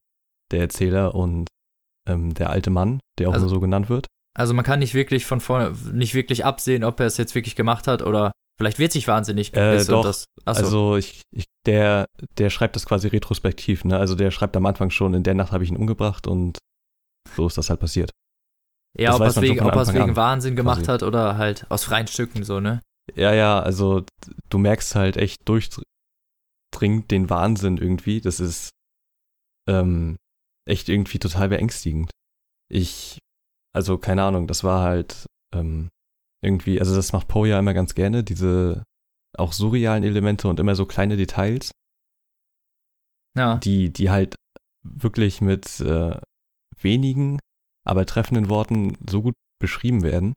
Der Erzähler und ähm, der alte Mann, der auch also, nur so genannt wird. Also man kann nicht wirklich von vorne, nicht wirklich absehen, ob er es jetzt wirklich gemacht hat oder vielleicht wird sich wahnsinnig äh, doch, das, Also ich, ich, der, der schreibt das quasi retrospektiv, ne? Also der schreibt am Anfang schon, in der Nacht habe ich ihn umgebracht und so ist das halt passiert. Ja, das ob, er wegen, ob er es wegen Wahnsinn gemacht quasi. hat oder halt aus freien Stücken so, ne? Ja, ja, also du merkst halt echt durchdringend den Wahnsinn irgendwie. Das ist ähm, echt irgendwie total beängstigend. Ich, also keine Ahnung, das war halt ähm, irgendwie, also das macht Poe ja immer ganz gerne, diese auch surrealen Elemente und immer so kleine Details. Ja. Die, die halt wirklich mit äh, wenigen aber treffenden Worten so gut beschrieben werden.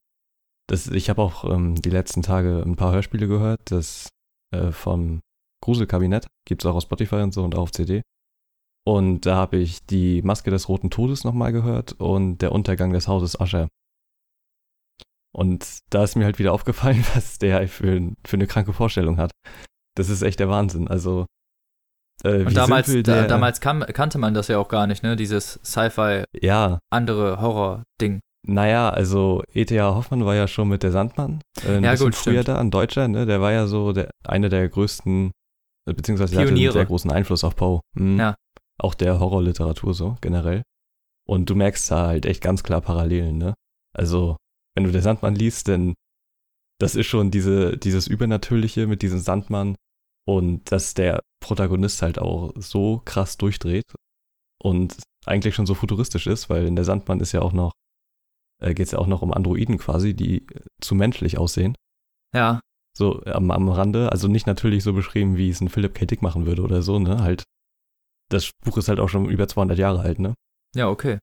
Das, ich habe auch ähm, die letzten Tage ein paar Hörspiele gehört, das äh, vom Gruselkabinett, gibt es auch auf Spotify und so und auch auf CD. Und da habe ich die Maske des Roten Todes nochmal gehört und der Untergang des Hauses Ascher. Und da ist mir halt wieder aufgefallen, was der für, für eine kranke Vorstellung hat. Das ist echt der Wahnsinn. Also äh, und damals, da, damals kam, kannte man das ja auch gar nicht, ne? Dieses Sci-Fi, ja. andere Horror-Ding. Naja, also E.T.A. Hoffmann war ja schon mit der Sandmann äh, ein ja, bisschen gut, früher stimmt. da, ein Deutscher, ne? Der war ja so der, einer der größten, äh, beziehungsweise der hatte einen sehr großen Einfluss auf Poe. Mhm. Ja. Auch der Horrorliteratur so, generell. Und du merkst da halt echt ganz klar Parallelen, ne? Also, wenn du der Sandmann liest, denn das ist schon diese, dieses Übernatürliche mit diesem Sandmann und dass der Protagonist halt auch so krass durchdreht und eigentlich schon so futuristisch ist, weil in der Sandmann ist ja auch noch, äh, geht es ja auch noch um Androiden quasi, die zu menschlich aussehen. Ja. So am, am Rande, also nicht natürlich so beschrieben, wie es ein Philip K. Dick machen würde oder so, ne? Halt, das Buch ist halt auch schon über 200 Jahre alt, ne? Ja, okay.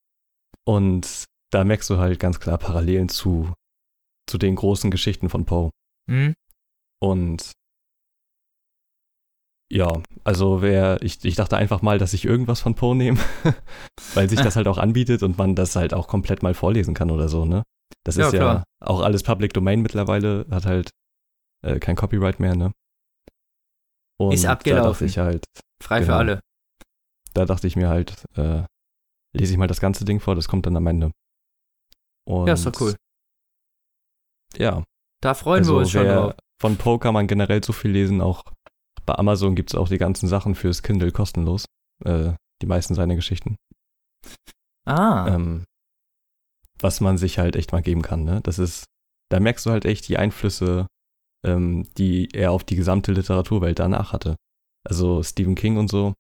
Und da merkst du halt ganz klar Parallelen zu, zu den großen Geschichten von Poe. Hm? Und ja, also wer, ich, ich dachte einfach mal, dass ich irgendwas von Poe nehme, weil sich das halt auch anbietet und man das halt auch komplett mal vorlesen kann oder so, ne? Das Ja, ist ja klar. auch alles Public Domain mittlerweile, hat halt äh, kein Copyright mehr, ne? Und Ist Da abgelaufen. dachte ich halt, Frei für Genau. alle. da dachte ich mir halt, äh, lese ich mal das ganze Ding vor, das kommt dann am Ende. Und Ja, ist doch cool. Ja, Da freuen also wir uns schon drauf. Von Poe kann man generell so viel lesen, auch bei Amazon gibt es auch die ganzen Sachen fürs Kindle kostenlos. Äh, die meisten seiner Geschichten. Ah, Ähm, was man sich halt echt mal geben kann, ne? Das ist, da merkst du halt echt die Einflüsse, ähm, die er auf die gesamte Literaturwelt danach hatte. Also Stephen King und so,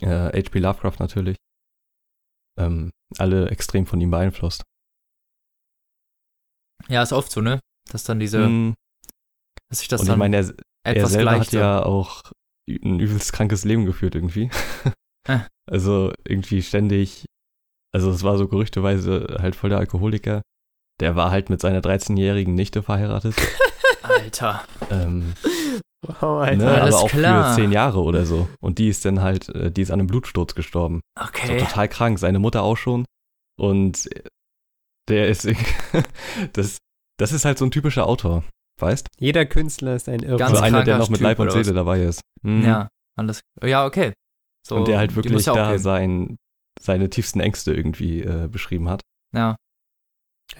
äh, H.P. Lovecraft natürlich. Ähm, alle extrem von ihm beeinflusst. ja, ist oft so, ne? Dass dann diese, Mm, dass sich das und ich dann meine, er, er etwas selber gleicht. hat ja auch ein übelst krankes Leben geführt irgendwie. Äh. Also irgendwie ständig, also es war so gerüchteweise halt voll der Alkoholiker. Der war halt mit seiner 13-jährigen Nichte verheiratet. Alter. ähm, Wow, Alter. ne, Alles aber auch klar. für zehn Jahre oder so. Und die ist dann halt, äh, die ist an einem Blutsturz gestorben. So Okay. total krank, seine Mutter auch schon. Und der ist, das, das ist halt so ein typischer Autor, weißt? Jeder Künstler ist ein Irrtum. Ganz so einer, der noch mit Leib und? Seele dabei ist. Mhm. Ja, alles. Ja, okay. So, und der halt wirklich ja da sein, seine tiefsten Ängste irgendwie äh, beschrieben hat. Ja.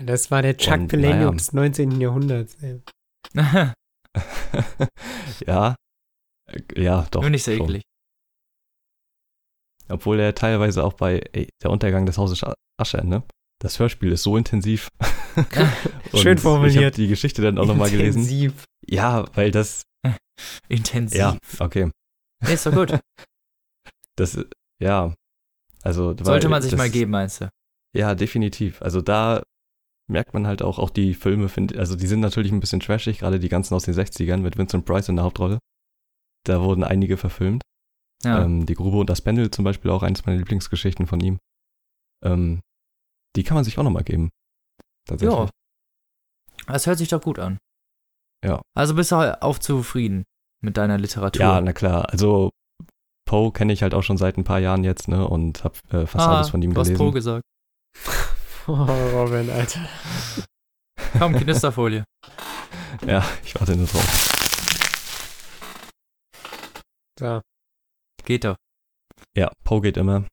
Das war der Chuck Palahniuk naja. des 19. Jahrhunderts. Ey. ja. Äh, Ja, doch. Nur nicht so schon. eklig. Obwohl er teilweise auch bei ey, Der Untergang des Hauses Sch- Ascher, ne? Das Hörspiel ist so intensiv. Schön Ich formuliert. habe die Geschichte dann auch nochmal gelesen. Intensiv. Ja, weil das. Intensiv. Ja, okay. Nee, ist doch gut. Das, ja. Also, weil Sollte man sich das, mal geben, meinst du? Ja, definitiv. Also da merkt man halt auch, auch die Filme, find, also die sind natürlich ein bisschen trashig, gerade die ganzen aus den 60ern mit Vincent Price in der Hauptrolle. Da wurden einige verfilmt. Ja. Ähm, die Grube und das Pendel zum Beispiel auch eines meiner Lieblingsgeschichten von ihm. Ähm, die kann man sich auch nochmal geben. Tatsächlich. ja. Das hört sich doch gut an. Ja. Also bist du auch zufrieden mit deiner Literatur? Ja, na klar. Also Poe kenne ich halt auch schon seit ein paar Jahren jetzt, ne? Und habe äh, fast ah, alles von ihm du hast gelesen. Pro gesagt. Oh, Robin, Alter. Komm, Knisterfolie. Ja, ich warte nur drauf. So. Geht doch. Ja, Poe geht immer.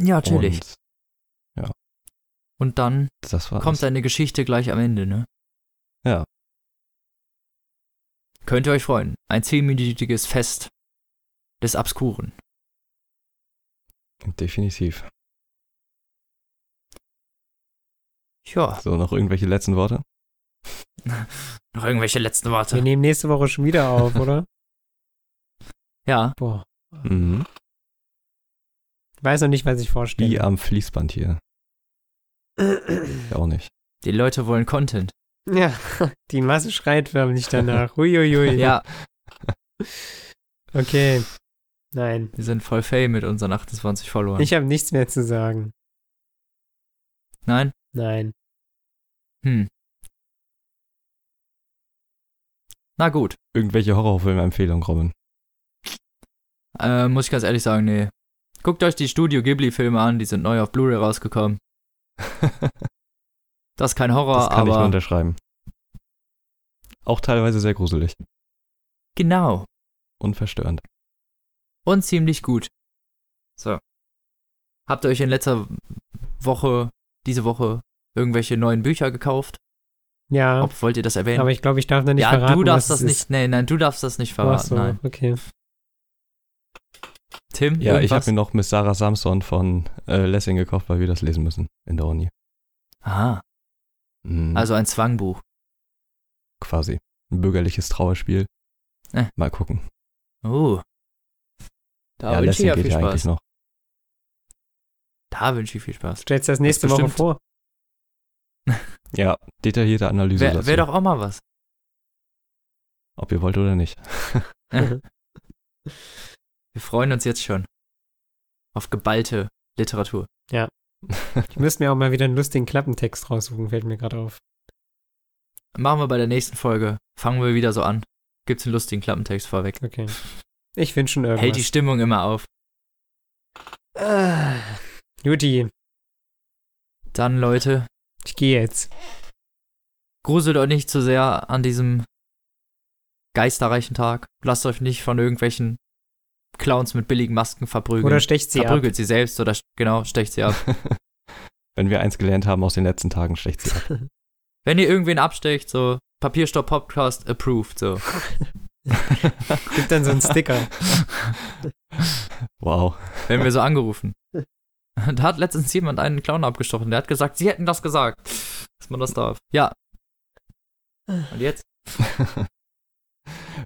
Ja, natürlich. Und Und dann kommt deine Geschichte gleich am Ende, ne? Ja. Könnt ihr euch freuen. Ein zehnminütiges Fest des Abskuren. Definitiv. Ja, So, noch irgendwelche letzten Worte? noch irgendwelche letzten Wir Worte. nehmen nächste Woche schon wieder auf, oder? Ja, Boah. Mhm. Ich weiß noch nicht, was ich Wie vorstelle. am Fließband hier. Ja, auch nicht. die Leute wollen Content. Ja, die Masse schreit förmlich danach. Huiuiui. Ja, Okay. Nein. wir sind voll fame mit unseren 28 Followern. Ich habe nichts mehr zu sagen. Nein? Nein. Hm. Na gut. Irgendwelche Horrorfilm-Empfehlungen, Robin. Äh, muss ich ganz ehrlich sagen, nee. Guckt euch die Studio Ghibli-Filme an, die sind neu auf Blu-ray rausgekommen. Das ist kein Horror, das kann ich nur aber unterschreiben. Auch teilweise sehr gruselig genau. und verstörend. Und ziemlich gut. So. Habt ihr euch in letzter Woche, diese Woche, irgendwelche neuen Bücher gekauft? Ja, Ob, wollt ihr das erwähnen? aber ich glaube, ich darf noch nicht ja, verraten, du darfst das nicht, nee, nein, du darfst das nicht Ach verraten, so, nein. okay. Tim, Ja, ich habe mir noch Miss Sarah Samson von äh, Lessing gekauft, weil wir das lesen müssen in der Uni. Aha, Mhm, also ein Zwangbuch. quasi. Ein bürgerliches Trauerspiel. Äh. Mal gucken. Oh. Da ja, wünsche ich ja geht viel ja eigentlich Spaß. noch. Da wünsche ich viel Spaß. Stellst du das nächste Woche bestimmt- vor? Ja, detaillierte Analyse Wäre wär doch auch mal was. ob ihr wollt oder nicht. Wir freuen uns jetzt schon auf geballte Literatur. Ich müsste mir auch mal wieder einen lustigen Klappentext raussuchen, fällt mir gerade auf. Machen wir bei der nächsten Folge. Fangen wir wieder so an. Gibt's einen lustigen Klappentext vorweg. Okay. Ich finde schon irgendwas. Hält die Stimmung immer auf. ah, Juti, Dann, Leute, ich gehe jetzt. gruselt euch nicht zu sehr an diesem geisterreichen Tag. Lasst euch nicht von irgendwelchen Clowns mit billigen Masken verprügeln. Oder stecht sie ab. Verprügelt sie selbst oder genau, stecht sie ab. Wenn wir eins gelernt haben aus den letzten Tagen, schlecht sie ab. Wenn ihr irgendwen abstecht, so Papierstopp Podcast approved, so. Gibt dann so einen Sticker. Wow. Werden wir so angerufen. Da hat letztens jemand einen Clown abgestochen. Der hat gesagt, sie hätten das gesagt, dass man das darf. Ja. Und jetzt?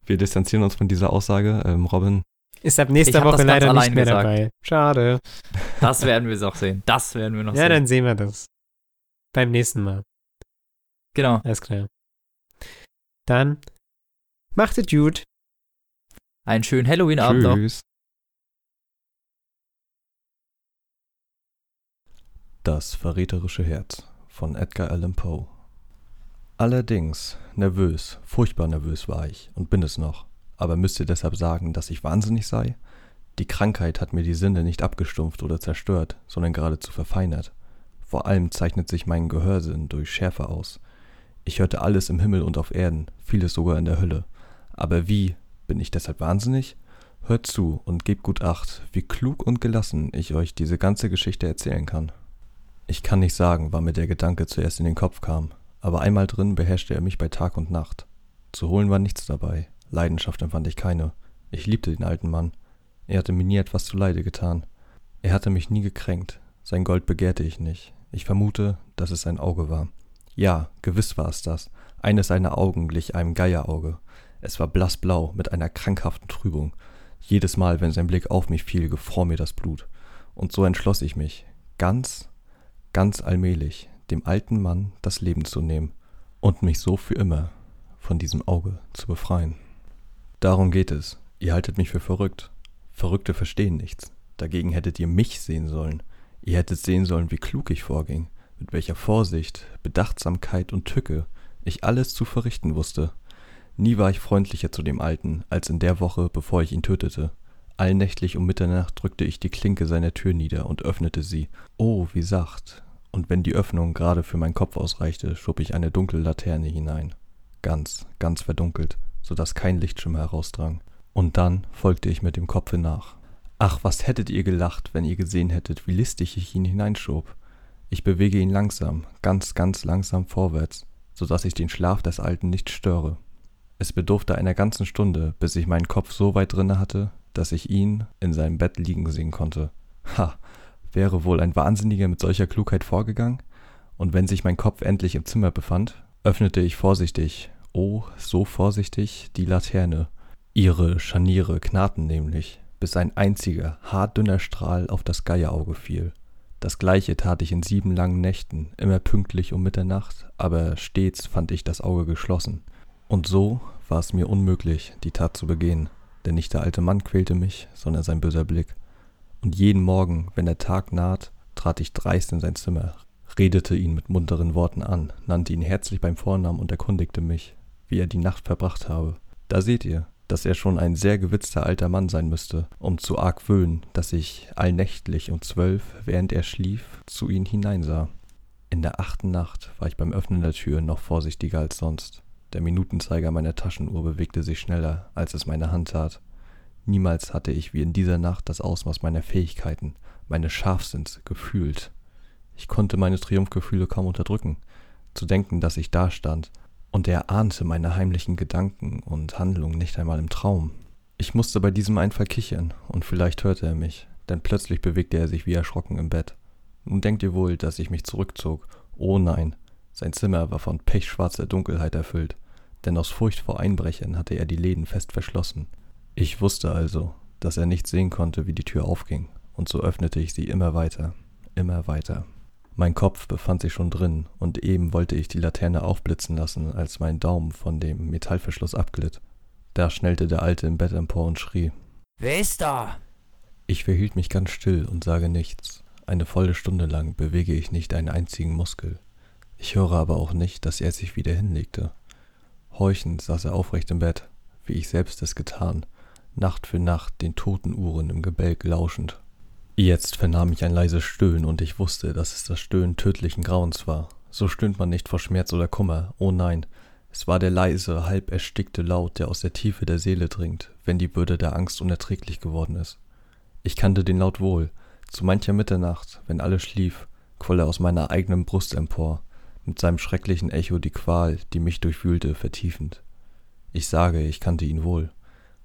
wir distanzieren uns von dieser Aussage. Ähm, Robin, Ist ab nächster Woche leider nicht allein mehr gesagt. dabei. Schade. Das werden wir noch sehen. Das werden wir noch Ja, sehen. dann sehen wir das. Beim nächsten Mal. Genau. Alles klar. Dann macht es gut. Einen schönen Halloween-Abend noch. tschüss. Das verräterische Herz von Edgar Allan Poe. Allerdings, nervös, furchtbar nervös war ich und bin es noch. Aber müsst ihr deshalb sagen, dass ich wahnsinnig sei? Die Krankheit hat mir die Sinne nicht abgestumpft oder zerstört, sondern geradezu verfeinert. Vor allem zeichnet sich mein Gehörsinn durch Schärfe aus. Ich hörte alles im Himmel und auf Erden, vieles sogar in der Hölle. Aber wie? Bin ich deshalb wahnsinnig? Hört zu und gebt gut acht, wie klug und gelassen ich euch diese ganze Geschichte erzählen kann. Ich kann nicht sagen, wann mir der Gedanke zuerst in den Kopf kam, aber einmal drin beherrschte er mich bei Tag und Nacht. Zu holen war nichts dabei, Leidenschaft empfand ich keine. Ich liebte den alten Mann. Er hatte mir nie etwas zuleide getan. Er hatte mich nie gekränkt, sein Gold begehrte ich nicht. Ich vermute, dass es sein Auge war. Ja, gewiss war es das. Eines seiner Augen glich einem Geierauge. Es war blassblau mit einer krankhaften Trübung. Jedes Mal, wenn sein Blick auf mich fiel, gefror mir das Blut. Und so entschloss ich mich, ganz, ganz allmählich, dem alten Mann das Leben zu nehmen und mich so für immer von diesem Auge zu befreien. Darum geht es. Ihr haltet mich für verrückt. Verrückte verstehen nichts. Dagegen hättet ihr mich sehen sollen. Ihr hättet sehen sollen, wie klug ich vorging, mit welcher Vorsicht, Bedachtsamkeit und Tücke ich alles zu verrichten wusste. Nie war ich freundlicher zu dem Alten, als in der Woche, bevor ich ihn tötete. Allnächtlich um Mitternacht drückte ich die Klinke seiner Tür nieder und öffnete sie. Oh, wie sacht. Und wenn die Öffnung gerade für meinen Kopf ausreichte, schob ich eine dunkle Laterne hinein. Ganz, ganz verdunkelt, so dass kein Lichtschimmer herausdrang. Und dann folgte ich mit dem Kopfe nach. Ach, was hättet ihr gelacht, wenn ihr gesehen hättet, wie listig ich ihn hineinschob. Ich bewege ihn langsam, ganz, ganz langsam vorwärts, so dass ich den Schlaf des Alten nicht störe. Es bedurfte einer ganzen Stunde, bis ich meinen Kopf so weit drinne hatte, dass ich ihn in seinem Bett liegen sehen konnte. Ha, wäre wohl ein Wahnsinniger mit solcher Klugheit vorgegangen? Und wenn sich mein Kopf endlich im Zimmer befand, öffnete ich vorsichtig, oh, so vorsichtig, die Laterne. Ihre Scharniere knarrten nämlich, bis ein einziger, haardünner Strahl auf das Geierauge fiel. Das gleiche tat ich in sieben langen Nächten, immer pünktlich um Mitternacht, aber stets fand ich das Auge geschlossen. Und so war es mir unmöglich, die Tat zu begehen, denn nicht der alte Mann quälte mich, sondern sein böser Blick. Und jeden Morgen, wenn der Tag naht, trat ich dreist in sein Zimmer, redete ihn mit munteren Worten an, nannte ihn herzlich beim Vornamen und erkundigte mich, wie er die Nacht verbracht habe. Da seht ihr, dass er schon ein sehr gewitzter alter Mann sein müsste, um zu argwöhnen, dass ich allnächtlich um zwölf, während er schlief, zu ihm hineinsah. In der achten Nacht war ich beim Öffnen der Tür noch vorsichtiger als sonst. Der Minutenzeiger meiner Taschenuhr bewegte sich schneller, als es meine Hand tat. Niemals hatte ich wie in dieser Nacht das Ausmaß meiner Fähigkeiten, meines Scharfsinns gefühlt. Ich konnte meine Triumphgefühle kaum unterdrücken. Zu denken, dass ich dastand, und er ahnte meine heimlichen Gedanken und Handlungen nicht einmal im Traum. Ich musste bei diesem Einfall kichern, und vielleicht hörte er mich, denn plötzlich bewegte er sich wie erschrocken im Bett. Nun denkt ihr wohl, dass ich mich zurückzog. Oh nein, sein Zimmer war von pechschwarzer Dunkelheit erfüllt, denn aus Furcht vor Einbrechern hatte er die Läden fest verschlossen. Ich wusste also, dass er nicht sehen konnte, wie die Tür aufging, und so öffnete ich sie immer weiter, immer weiter. Mein Kopf befand sich schon drin, und eben wollte ich die Laterne aufblitzen lassen, als mein Daumen von dem Metallverschluss abglitt. Da schnellte der Alte im Bett empor und schrie. Wer ist da? Ich verhielt mich ganz still und sage nichts. Eine volle Stunde lang bewege ich nicht einen einzigen Muskel. Ich höre aber auch nicht, dass er sich wieder hinlegte. Horchend saß er aufrecht im Bett, wie ich selbst es getan, Nacht für Nacht den toten Uhren im Gebälk lauschend. Jetzt vernahm ich ein leises Stöhnen und ich wusste, dass es das Stöhnen tödlichen Grauens war. So stöhnt man nicht vor Schmerz oder Kummer. Oh nein, es war der leise, halb erstickte Laut, der aus der Tiefe der Seele dringt, wenn die Bürde der Angst unerträglich geworden ist. Ich kannte den Laut wohl. Zu mancher Mitternacht, wenn alles schlief, quoll er aus meiner eigenen Brust empor, mit seinem schrecklichen Echo die Qual, die mich durchwühlte, vertiefend. Ich sage, ich kannte ihn wohl.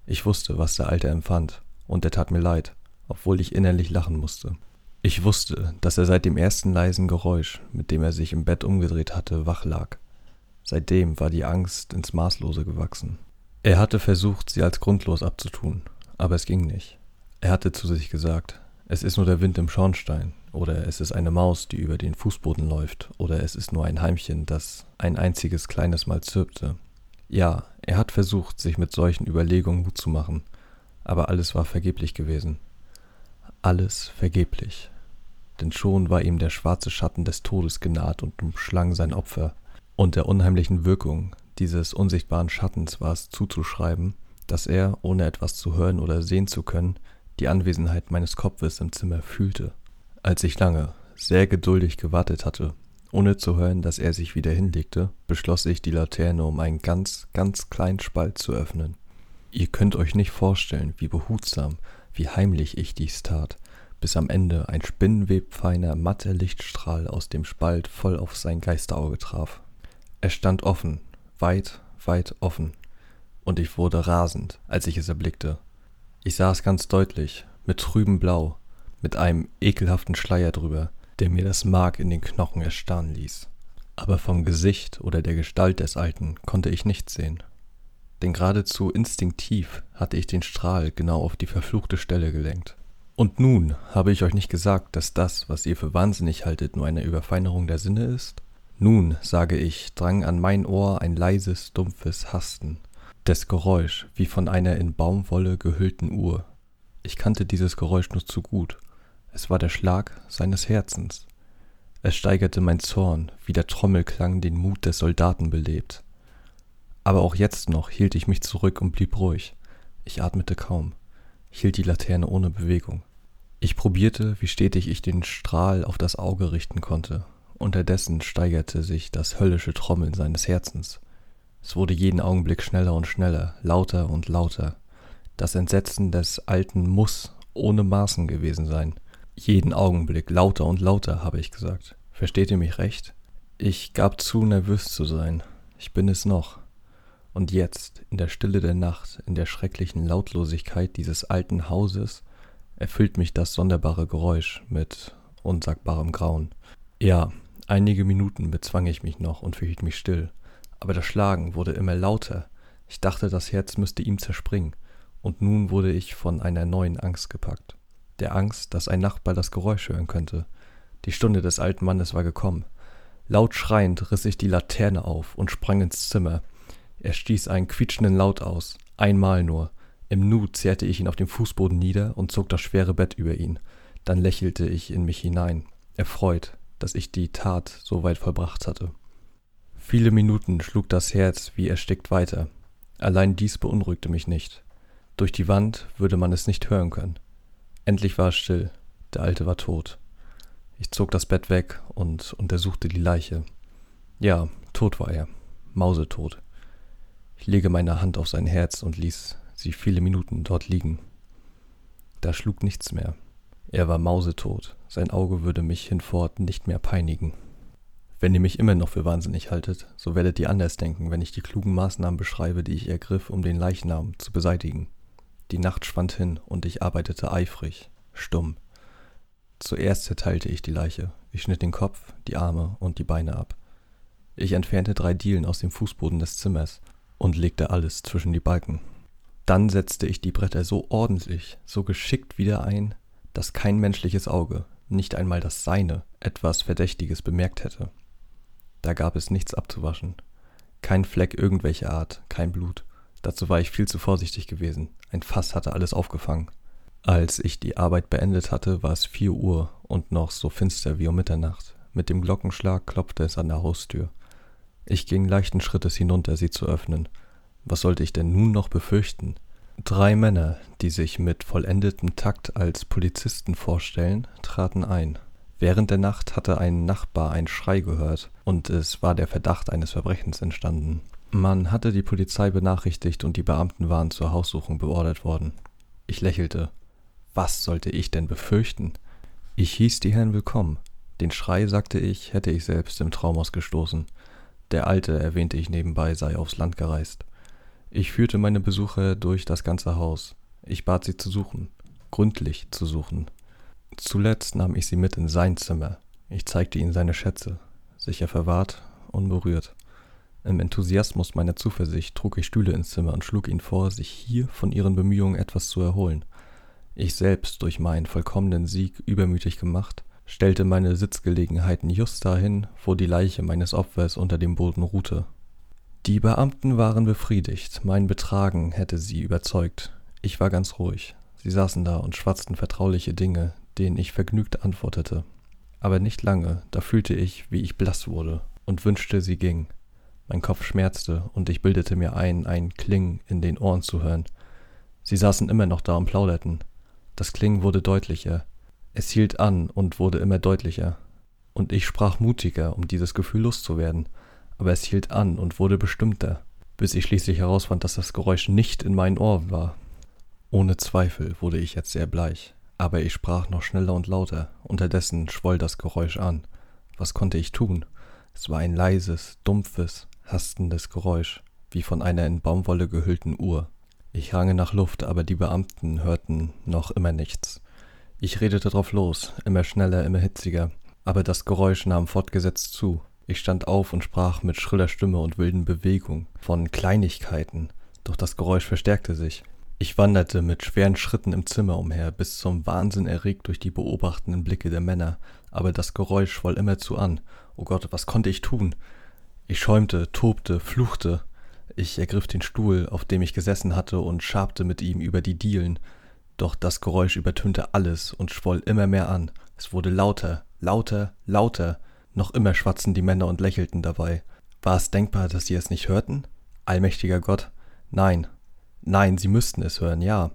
Ich wusste, was der Alte empfand, und er tat mir leid obwohl ich innerlich lachen musste. Ich wusste, dass er seit dem ersten leisen Geräusch, mit dem er sich im Bett umgedreht hatte, wach lag. Seitdem war die Angst ins Maßlose gewachsen. Er hatte versucht, sie als grundlos abzutun, aber es ging nicht. Er hatte zu sich gesagt, es ist nur der Wind im Schornstein, oder es ist eine Maus, die über den Fußboden läuft, oder es ist nur ein Heimchen, das ein einziges kleines Mal zirpte. Ja, er hat versucht, sich mit solchen Überlegungen Mut zu machen, aber alles war vergeblich gewesen alles vergeblich. Denn schon war ihm der schwarze Schatten des Todes genaht und umschlang sein Opfer. Und der unheimlichen Wirkung dieses unsichtbaren Schattens war es zuzuschreiben, dass er, ohne etwas zu hören oder sehen zu können, die Anwesenheit meines Kopfes im Zimmer fühlte. Als ich lange, sehr geduldig gewartet hatte, ohne zu hören, dass er sich wieder hinlegte, beschloss ich, die Laterne um einen ganz, ganz kleinen Spalt zu öffnen. Ihr könnt euch nicht vorstellen, wie behutsam, wie heimlich ich dies tat, bis am Ende ein spinnenwebfeiner, matter Lichtstrahl aus dem Spalt voll auf sein Geisterauge traf. Er stand offen, weit, weit offen, und ich wurde rasend, als ich es erblickte. Ich sah es ganz deutlich, mit trübem Blau, mit einem ekelhaften Schleier drüber, der mir das Mark in den Knochen erstarren ließ. Aber vom Gesicht oder der Gestalt des Alten konnte ich nichts sehen denn geradezu instinktiv hatte ich den Strahl genau auf die verfluchte Stelle gelenkt. Und nun habe ich euch nicht gesagt, dass das, was ihr für wahnsinnig haltet, nur eine Überfeinerung der Sinne ist? Nun, sage ich, drang an mein Ohr ein leises, dumpfes Hasten, des Geräusch wie von einer in Baumwolle gehüllten Uhr. Ich kannte dieses Geräusch nur zu gut. Es war der Schlag seines Herzens. Es steigerte mein Zorn, wie der Trommelklang den Mut des Soldaten belebt. Aber auch jetzt noch hielt ich mich zurück und blieb ruhig. Ich atmete kaum, hielt die Laterne ohne Bewegung. Ich probierte, wie stetig ich den Strahl auf das Auge richten konnte. Unterdessen steigerte sich das höllische Trommeln seines Herzens. Es wurde jeden Augenblick schneller und schneller, lauter und lauter. Das Entsetzen des Alten muss ohne Maßen gewesen sein. Jeden Augenblick lauter und lauter, habe ich gesagt. Versteht ihr mich recht? Ich gab zu, nervös zu sein. Ich bin es noch. Und jetzt, in der Stille der Nacht, in der schrecklichen Lautlosigkeit dieses alten Hauses, erfüllt mich das sonderbare Geräusch mit unsagbarem Grauen. Ja, einige Minuten bezwang ich mich noch und verhielt mich still, aber das Schlagen wurde immer lauter. Ich dachte, das Herz müsste ihm zerspringen, und nun wurde ich von einer neuen Angst gepackt. Der Angst, dass ein Nachbar das Geräusch hören könnte. Die Stunde des alten Mannes war gekommen. Laut schreiend riss ich die Laterne auf und sprang ins Zimmer, er stieß einen quietschenden Laut aus, einmal nur. Im Nu zerrte ich ihn auf dem Fußboden nieder und zog das schwere Bett über ihn. Dann lächelte ich in mich hinein, erfreut, dass ich die Tat so weit vollbracht hatte. Viele Minuten schlug das Herz wie erstickt weiter. Allein dies beunruhigte mich nicht. Durch die Wand würde man es nicht hören können. Endlich war es still. Der Alte war tot. Ich zog das Bett weg und untersuchte die Leiche. Ja, tot war er. Mausetot. Ich lege meine Hand auf sein Herz und ließ sie viele Minuten dort liegen. Da schlug nichts mehr. Er war mausetot, sein Auge würde mich hinfort nicht mehr peinigen. Wenn ihr mich immer noch für wahnsinnig haltet, so werdet ihr anders denken, wenn ich die klugen Maßnahmen beschreibe, die ich ergriff, um den Leichnam zu beseitigen. Die Nacht schwand hin und ich arbeitete eifrig, stumm. Zuerst zerteilte ich die Leiche. Ich schnitt den Kopf, die Arme und die Beine ab. Ich entfernte drei Dielen aus dem Fußboden des Zimmers und legte alles zwischen die Balken. Dann setzte ich die Bretter so ordentlich, so geschickt wieder ein, dass kein menschliches Auge, nicht einmal das seine, etwas Verdächtiges bemerkt hätte. Da gab es nichts abzuwaschen. Kein Fleck irgendwelcher Art, kein Blut. Dazu war ich viel zu vorsichtig gewesen. Ein Fass hatte alles aufgefangen. Als ich die Arbeit beendet hatte, war es vier Uhr und noch so finster wie um Mitternacht. Mit dem Glockenschlag klopfte es an der Haustür. Ich ging leichten Schrittes hinunter, sie zu öffnen. Was sollte ich denn nun noch befürchten? Drei Männer, die sich mit vollendetem Takt als Polizisten vorstellen, traten ein. Während der Nacht hatte ein Nachbar einen Schrei gehört, und es war der Verdacht eines Verbrechens entstanden. Man hatte die Polizei benachrichtigt und die Beamten waren zur Haussuchung beordert worden. Ich lächelte. Was sollte ich denn befürchten? Ich hieß die Herren willkommen. Den Schrei, sagte ich, hätte ich selbst im Traum ausgestoßen. Der Alte, erwähnte ich nebenbei, sei aufs Land gereist. Ich führte meine Besucher durch das ganze Haus. Ich bat sie zu suchen, gründlich zu suchen. Zuletzt nahm ich sie mit in sein Zimmer. Ich zeigte ihnen seine Schätze, sicher verwahrt, unberührt. Im Enthusiasmus meiner Zuversicht trug ich Stühle ins Zimmer und schlug ihnen vor, sich hier von ihren Bemühungen etwas zu erholen. Ich selbst, durch meinen vollkommenen Sieg übermütig gemacht, stellte meine Sitzgelegenheiten just dahin, wo die Leiche meines Opfers unter dem Boden ruhte. Die Beamten waren befriedigt, mein Betragen hätte sie überzeugt. Ich war ganz ruhig. Sie saßen da und schwatzten vertrauliche Dinge, denen ich vergnügt antwortete. Aber nicht lange, da fühlte ich, wie ich blass wurde und wünschte, sie ging. Mein Kopf schmerzte und ich bildete mir ein, ein Klingen in den Ohren zu hören. Sie saßen immer noch da und plauderten. Das Klingen wurde deutlicher. Es hielt an und wurde immer deutlicher. Und ich sprach mutiger, um dieses Gefühl loszuwerden. Aber es hielt an und wurde bestimmter, bis ich schließlich herausfand, dass das Geräusch nicht in meinen Ohren war. Ohne Zweifel wurde ich jetzt sehr bleich aber ich sprach noch schneller und lauter, unterdessen schwoll das Geräusch an. Was konnte ich tun? Es war ein leises, dumpfes, hastendes Geräusch, wie von einer in Baumwolle gehüllten Uhr. Ich range nach Luft, aber die Beamten hörten noch immer nichts. Ich redete drauf los, immer schneller, immer hitziger, aber das Geräusch nahm fortgesetzt zu. Ich stand auf und sprach mit schriller Stimme und wilden Bewegung von Kleinigkeiten, doch das Geräusch verstärkte sich. Ich wanderte mit schweren Schritten im Zimmer umher, bis zum Wahnsinn erregt durch die beobachtenden Blicke der Männer, aber das Geräusch schwoll immerzu an. Oh Gott, was konnte ich tun? Ich schäumte, tobte, fluchte. Ich ergriff den Stuhl, auf dem ich gesessen hatte, und schabte mit ihm über die Dielen. Doch das Geräusch übertönte alles und schwoll immer mehr an. Es wurde lauter, lauter, lauter. Noch immer schwatzten die Männer und lächelten dabei. War es denkbar, dass sie es nicht hörten? Allmächtiger Gott, nein, Nein, sie müssten es hören, ja.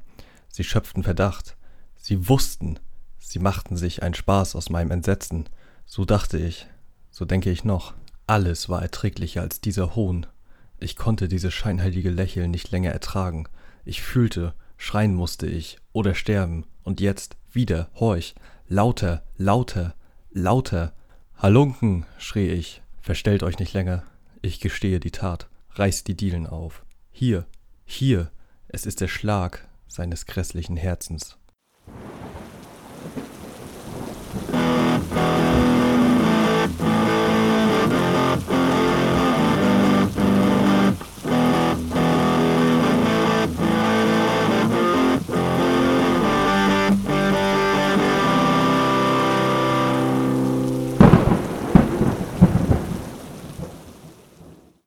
Sie schöpften Verdacht. Sie wussten. Sie machten sich einen Spaß aus meinem Entsetzen. So dachte ich. So denke ich noch. Alles war erträglicher als dieser Hohn. Ich konnte dieses scheinheilige Lächeln nicht länger ertragen. Ich fühlte, schreien musste ich oder sterben. Und jetzt wieder, horch, lauter, lauter, lauter. Halunken, schrie ich, verstellt euch nicht länger. Ich gestehe die Tat. Reißt die Dielen auf. Hier, hier, es ist der Schlag seines grässlichen Herzens.